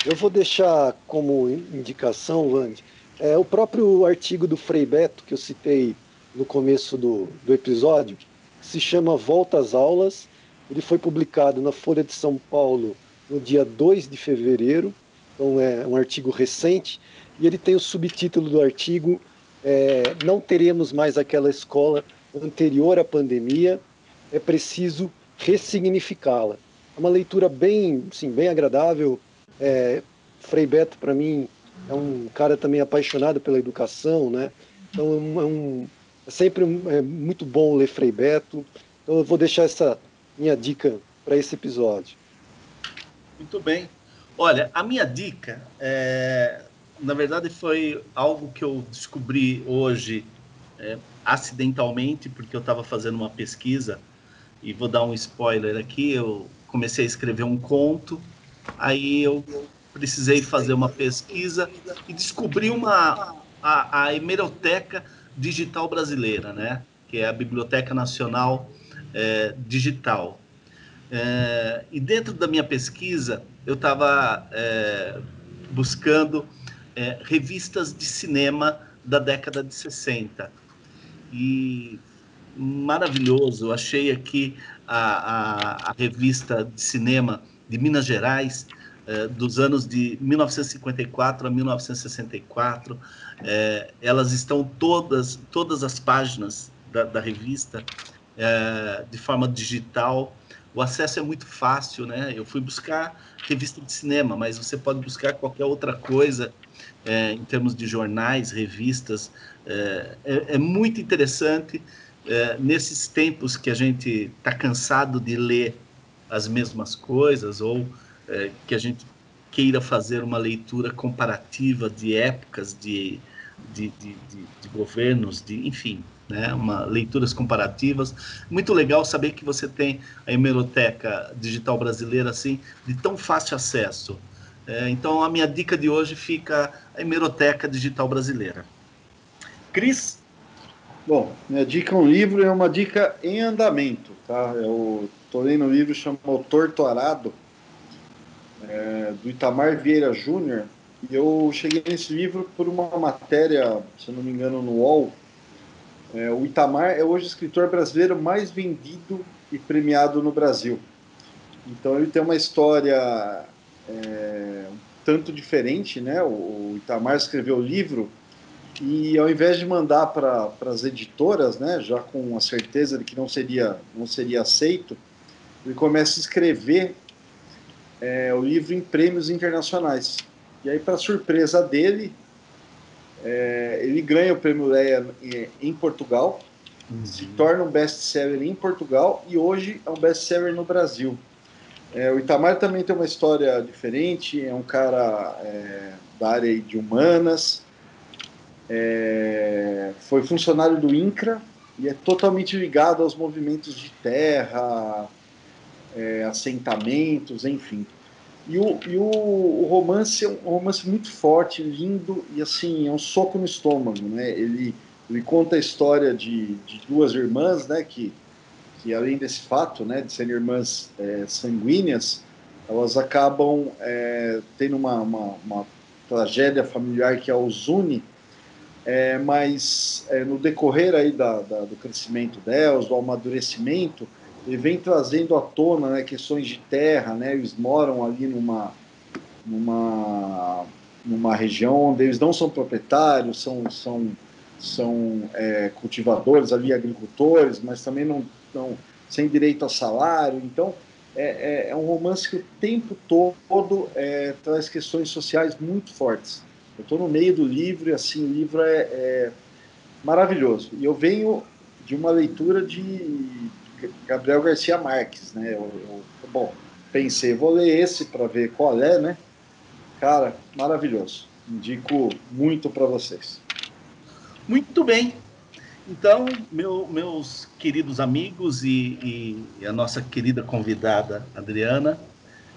Eu vou deixar como indicação, Wandy, é o próprio artigo do Frei Beto que eu citei no começo do, do episódio, que se chama Volta às Aulas. Ele foi publicado na Folha de São Paulo no dia 2 de fevereiro, então é um artigo recente, e ele tem o subtítulo do artigo é, Não teremos mais aquela escola anterior à pandemia, é preciso ressignificá-la. É uma leitura bem, sim, bem agradável. É, Frei Beto, para mim, é um cara também apaixonado pela educação, né? Então é, um, é sempre um, é muito bom ler Frei Beto. Então eu vou deixar essa minha dica para esse episódio. Muito bem. Olha, a minha dica, é, na verdade, foi algo que eu descobri hoje é, acidentalmente, porque eu estava fazendo uma pesquisa, e vou dar um spoiler aqui, eu comecei a escrever um conto, aí eu precisei fazer uma pesquisa e descobri uma a, a hemeroteca digital brasileira, né? Que é a Biblioteca Nacional é, Digital. É, e dentro da minha pesquisa eu estava é, buscando é, revistas de cinema da década de 60 e maravilhoso. Eu achei aqui a, a, a revista de cinema de Minas Gerais é, dos anos de 1954 a 1964. É, elas estão todas, todas as páginas da, da revista é, de forma digital. O acesso é muito fácil, né? Eu fui buscar revista de cinema, mas você pode buscar qualquer outra coisa é, em termos de jornais, revistas. É, é, é muito interessante é, nesses tempos que a gente está cansado de ler as mesmas coisas ou é, que a gente queira fazer uma leitura comparativa de épocas, de, de, de, de, de governos, de enfim, né, uma, leituras comparativas. Muito legal saber que você tem a hemeroteca digital brasileira assim, de tão fácil acesso. É, então, a minha dica de hoje fica a hemeroteca digital brasileira. Cris? Bom, minha dica é um livro, é uma dica em andamento, tá? Eu estou lendo um livro chamado Torturado, é, do Itamar Vieira Júnior, e eu cheguei nesse livro por uma matéria, se não me engano, no UOL. É, o Itamar é hoje o escritor brasileiro mais vendido e premiado no Brasil. Então ele tem uma história é, um tanto diferente, né? O, Itamar escreveu o livro e ao invés de mandar para as editoras, né, já com a certeza de que não seria não seria aceito, ele começa a escrever é, o livro em prêmios internacionais. E aí, para surpresa dele, É, ele ganha o prêmio Leia em Portugal, uhum. se torna um best-seller em Portugal e hoje é um best-seller no Brasil. É, o Itamar também tem uma história diferente, é um cara é, da área de humanas, é, foi funcionário do INCRA e é totalmente ligado aos movimentos de terra, é, assentamentos, enfim. E o, e o, o, romance é um romance muito forte, lindo e assim, é um soco no estômago, né? Ele, ele conta a história de, de duas irmãs, né? Que, que além desse fato, né? De serem irmãs é, sanguíneas, elas acabam é, tendo uma, uma, uma, tragédia familiar que as une, é, mas é, no decorrer aí da, da, do crescimento delas, do amadurecimento, ele vem trazendo à tona né, questões de terra, né, eles moram ali numa, numa, numa região onde eles não são proprietários, são, são, são é, cultivadores ali, agricultores, mas também não estão sem direito a salário, então é, é, é, um romance que o tempo todo é, traz questões sociais muito fortes. Eu estou no meio do livro e assim, o livro é, é maravilhoso. E eu venho de uma leitura de Gabriel Garcia Marques, né? Eu, eu, bom, pensei, vou ler esse para ver qual é, né? Cara, maravilhoso. Indico muito para vocês. Muito bem. Então, meu, meus queridos amigos e, e, a nossa querida convidada Adriana,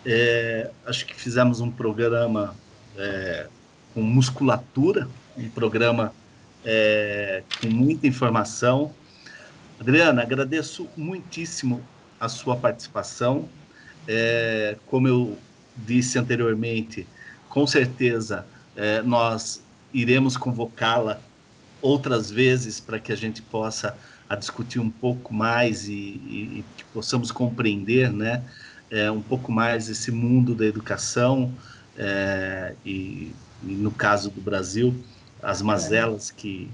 é, acho que fizemos um programa é, com musculatura, um programa é, com muita informação, Adriana, agradeço muitíssimo a sua participação. É, como eu disse anteriormente, com certeza é, nós iremos convocá-la outras vezes para que a gente possa a discutir um pouco mais e, e, e que possamos compreender, né, é, um pouco mais esse mundo da educação é, e, e, no caso do Brasil, as mazelas que,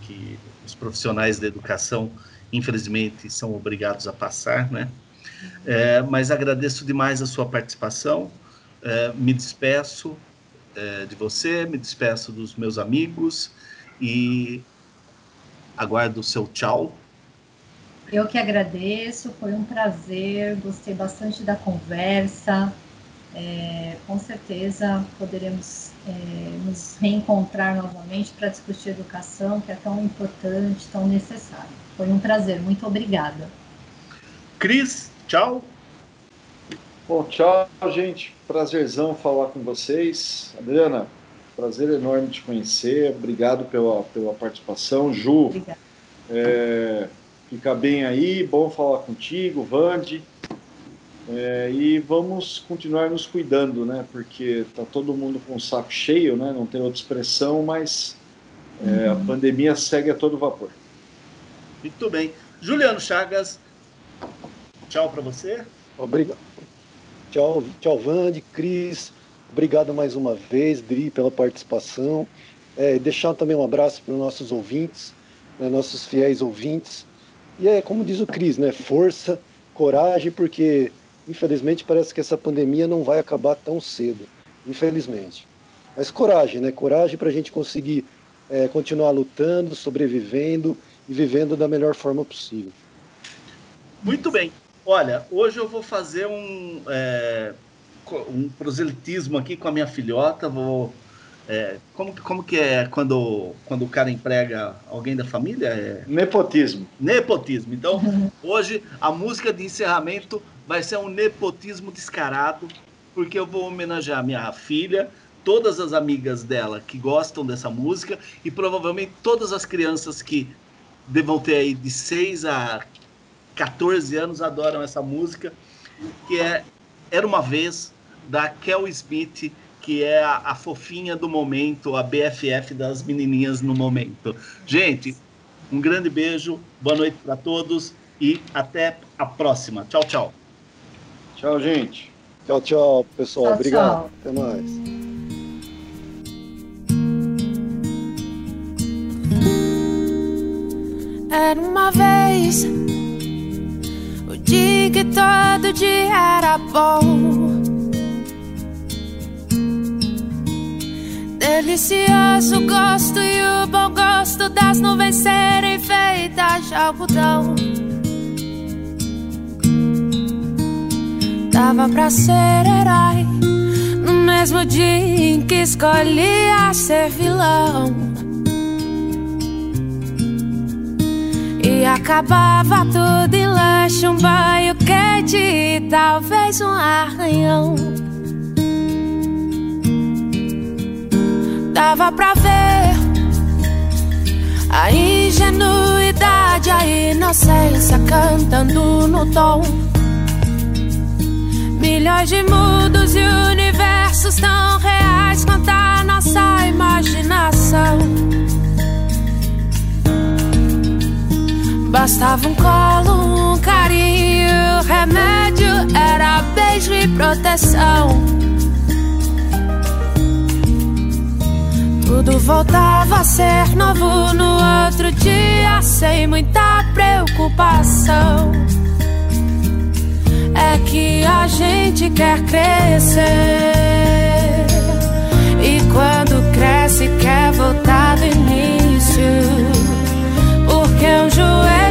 que os profissionais da educação infelizmente são obrigados a passar, né? É, mas agradeço demais a sua participação. É, me despeço é, de você, me despeço dos meus amigos e aguardo o seu tchau. Eu que agradeço, foi um prazer, gostei bastante da conversa. É, com certeza poderemos é, nos reencontrar novamente para discutir educação, que é tão importante, tão necessário. Foi um prazer, muito obrigada. Cris, tchau. Bom, tchau, gente. Prazerzão falar com vocês. Adriana, prazer enorme te conhecer. Obrigado pela, pela participação. Ju, é, fica bem aí. Bom falar contigo, Vande. É, e vamos continuar nos cuidando, né? Porque tá todo mundo com o saco cheio, né? Não tem outra expressão, mas é, a uhum. pandemia segue a todo vapor. Muito bem. Juliano Chagas, tchau para você. Obrigado. Tchau, tchau, Vande, Cris. Obrigado mais uma vez, Dri, pela participação. É, deixar também um abraço para os nossos ouvintes, né, nossos fiéis ouvintes. E é como diz o Cris, né? Força, coragem, porque infelizmente parece que essa pandemia não vai acabar tão cedo. Infelizmente. Mas coragem, né? Coragem para a gente conseguir é, continuar lutando, sobrevivendo e vivendo da melhor forma possível. Muito bem. Olha, hoje eu vou fazer um, é, um proselitismo aqui com a minha filhota. Vou, é, como, como que é quando, quando o cara emprega alguém da família? É... Nepotismo. Nepotismo. Então, hoje a música de encerramento vai ser um nepotismo descarado, porque eu vou homenagear minha filha, todas as amigas dela que gostam dessa música e provavelmente todas as crianças que devam ter aí de 6 a 14 anos, adoram essa música, que é Era Uma Vez, da Kel Smith, que é a, a fofinha do momento, a BFF das menininhas no momento. Gente, um grande beijo, boa noite para todos e até a próxima. Tchau, tchau. Tchau, gente. Tchau, tchau, pessoal. Tchau, Obrigado. Tchau. Até mais. Era uma vez o dia que todo dia era bom. Delicioso gosto e o bom gosto das nuvens serem feitas de algodão. Dava pra ser herói no mesmo dia em que escolhia ser vilão. E acabava tudo em lanche, um banho quente e talvez um arranhão. Dava pra ver a ingenuidade, a inocência cantando no tom. Milhões de mundos e universos tão reais quanto a nossa imaginação. Bastava um colo, um carinho, remédio era beijo e proteção. Tudo voltava a ser novo no outro dia, sem muita preocupação. É que a gente quer crescer. E quando cresce, quer voltar do início. qu'un jour elle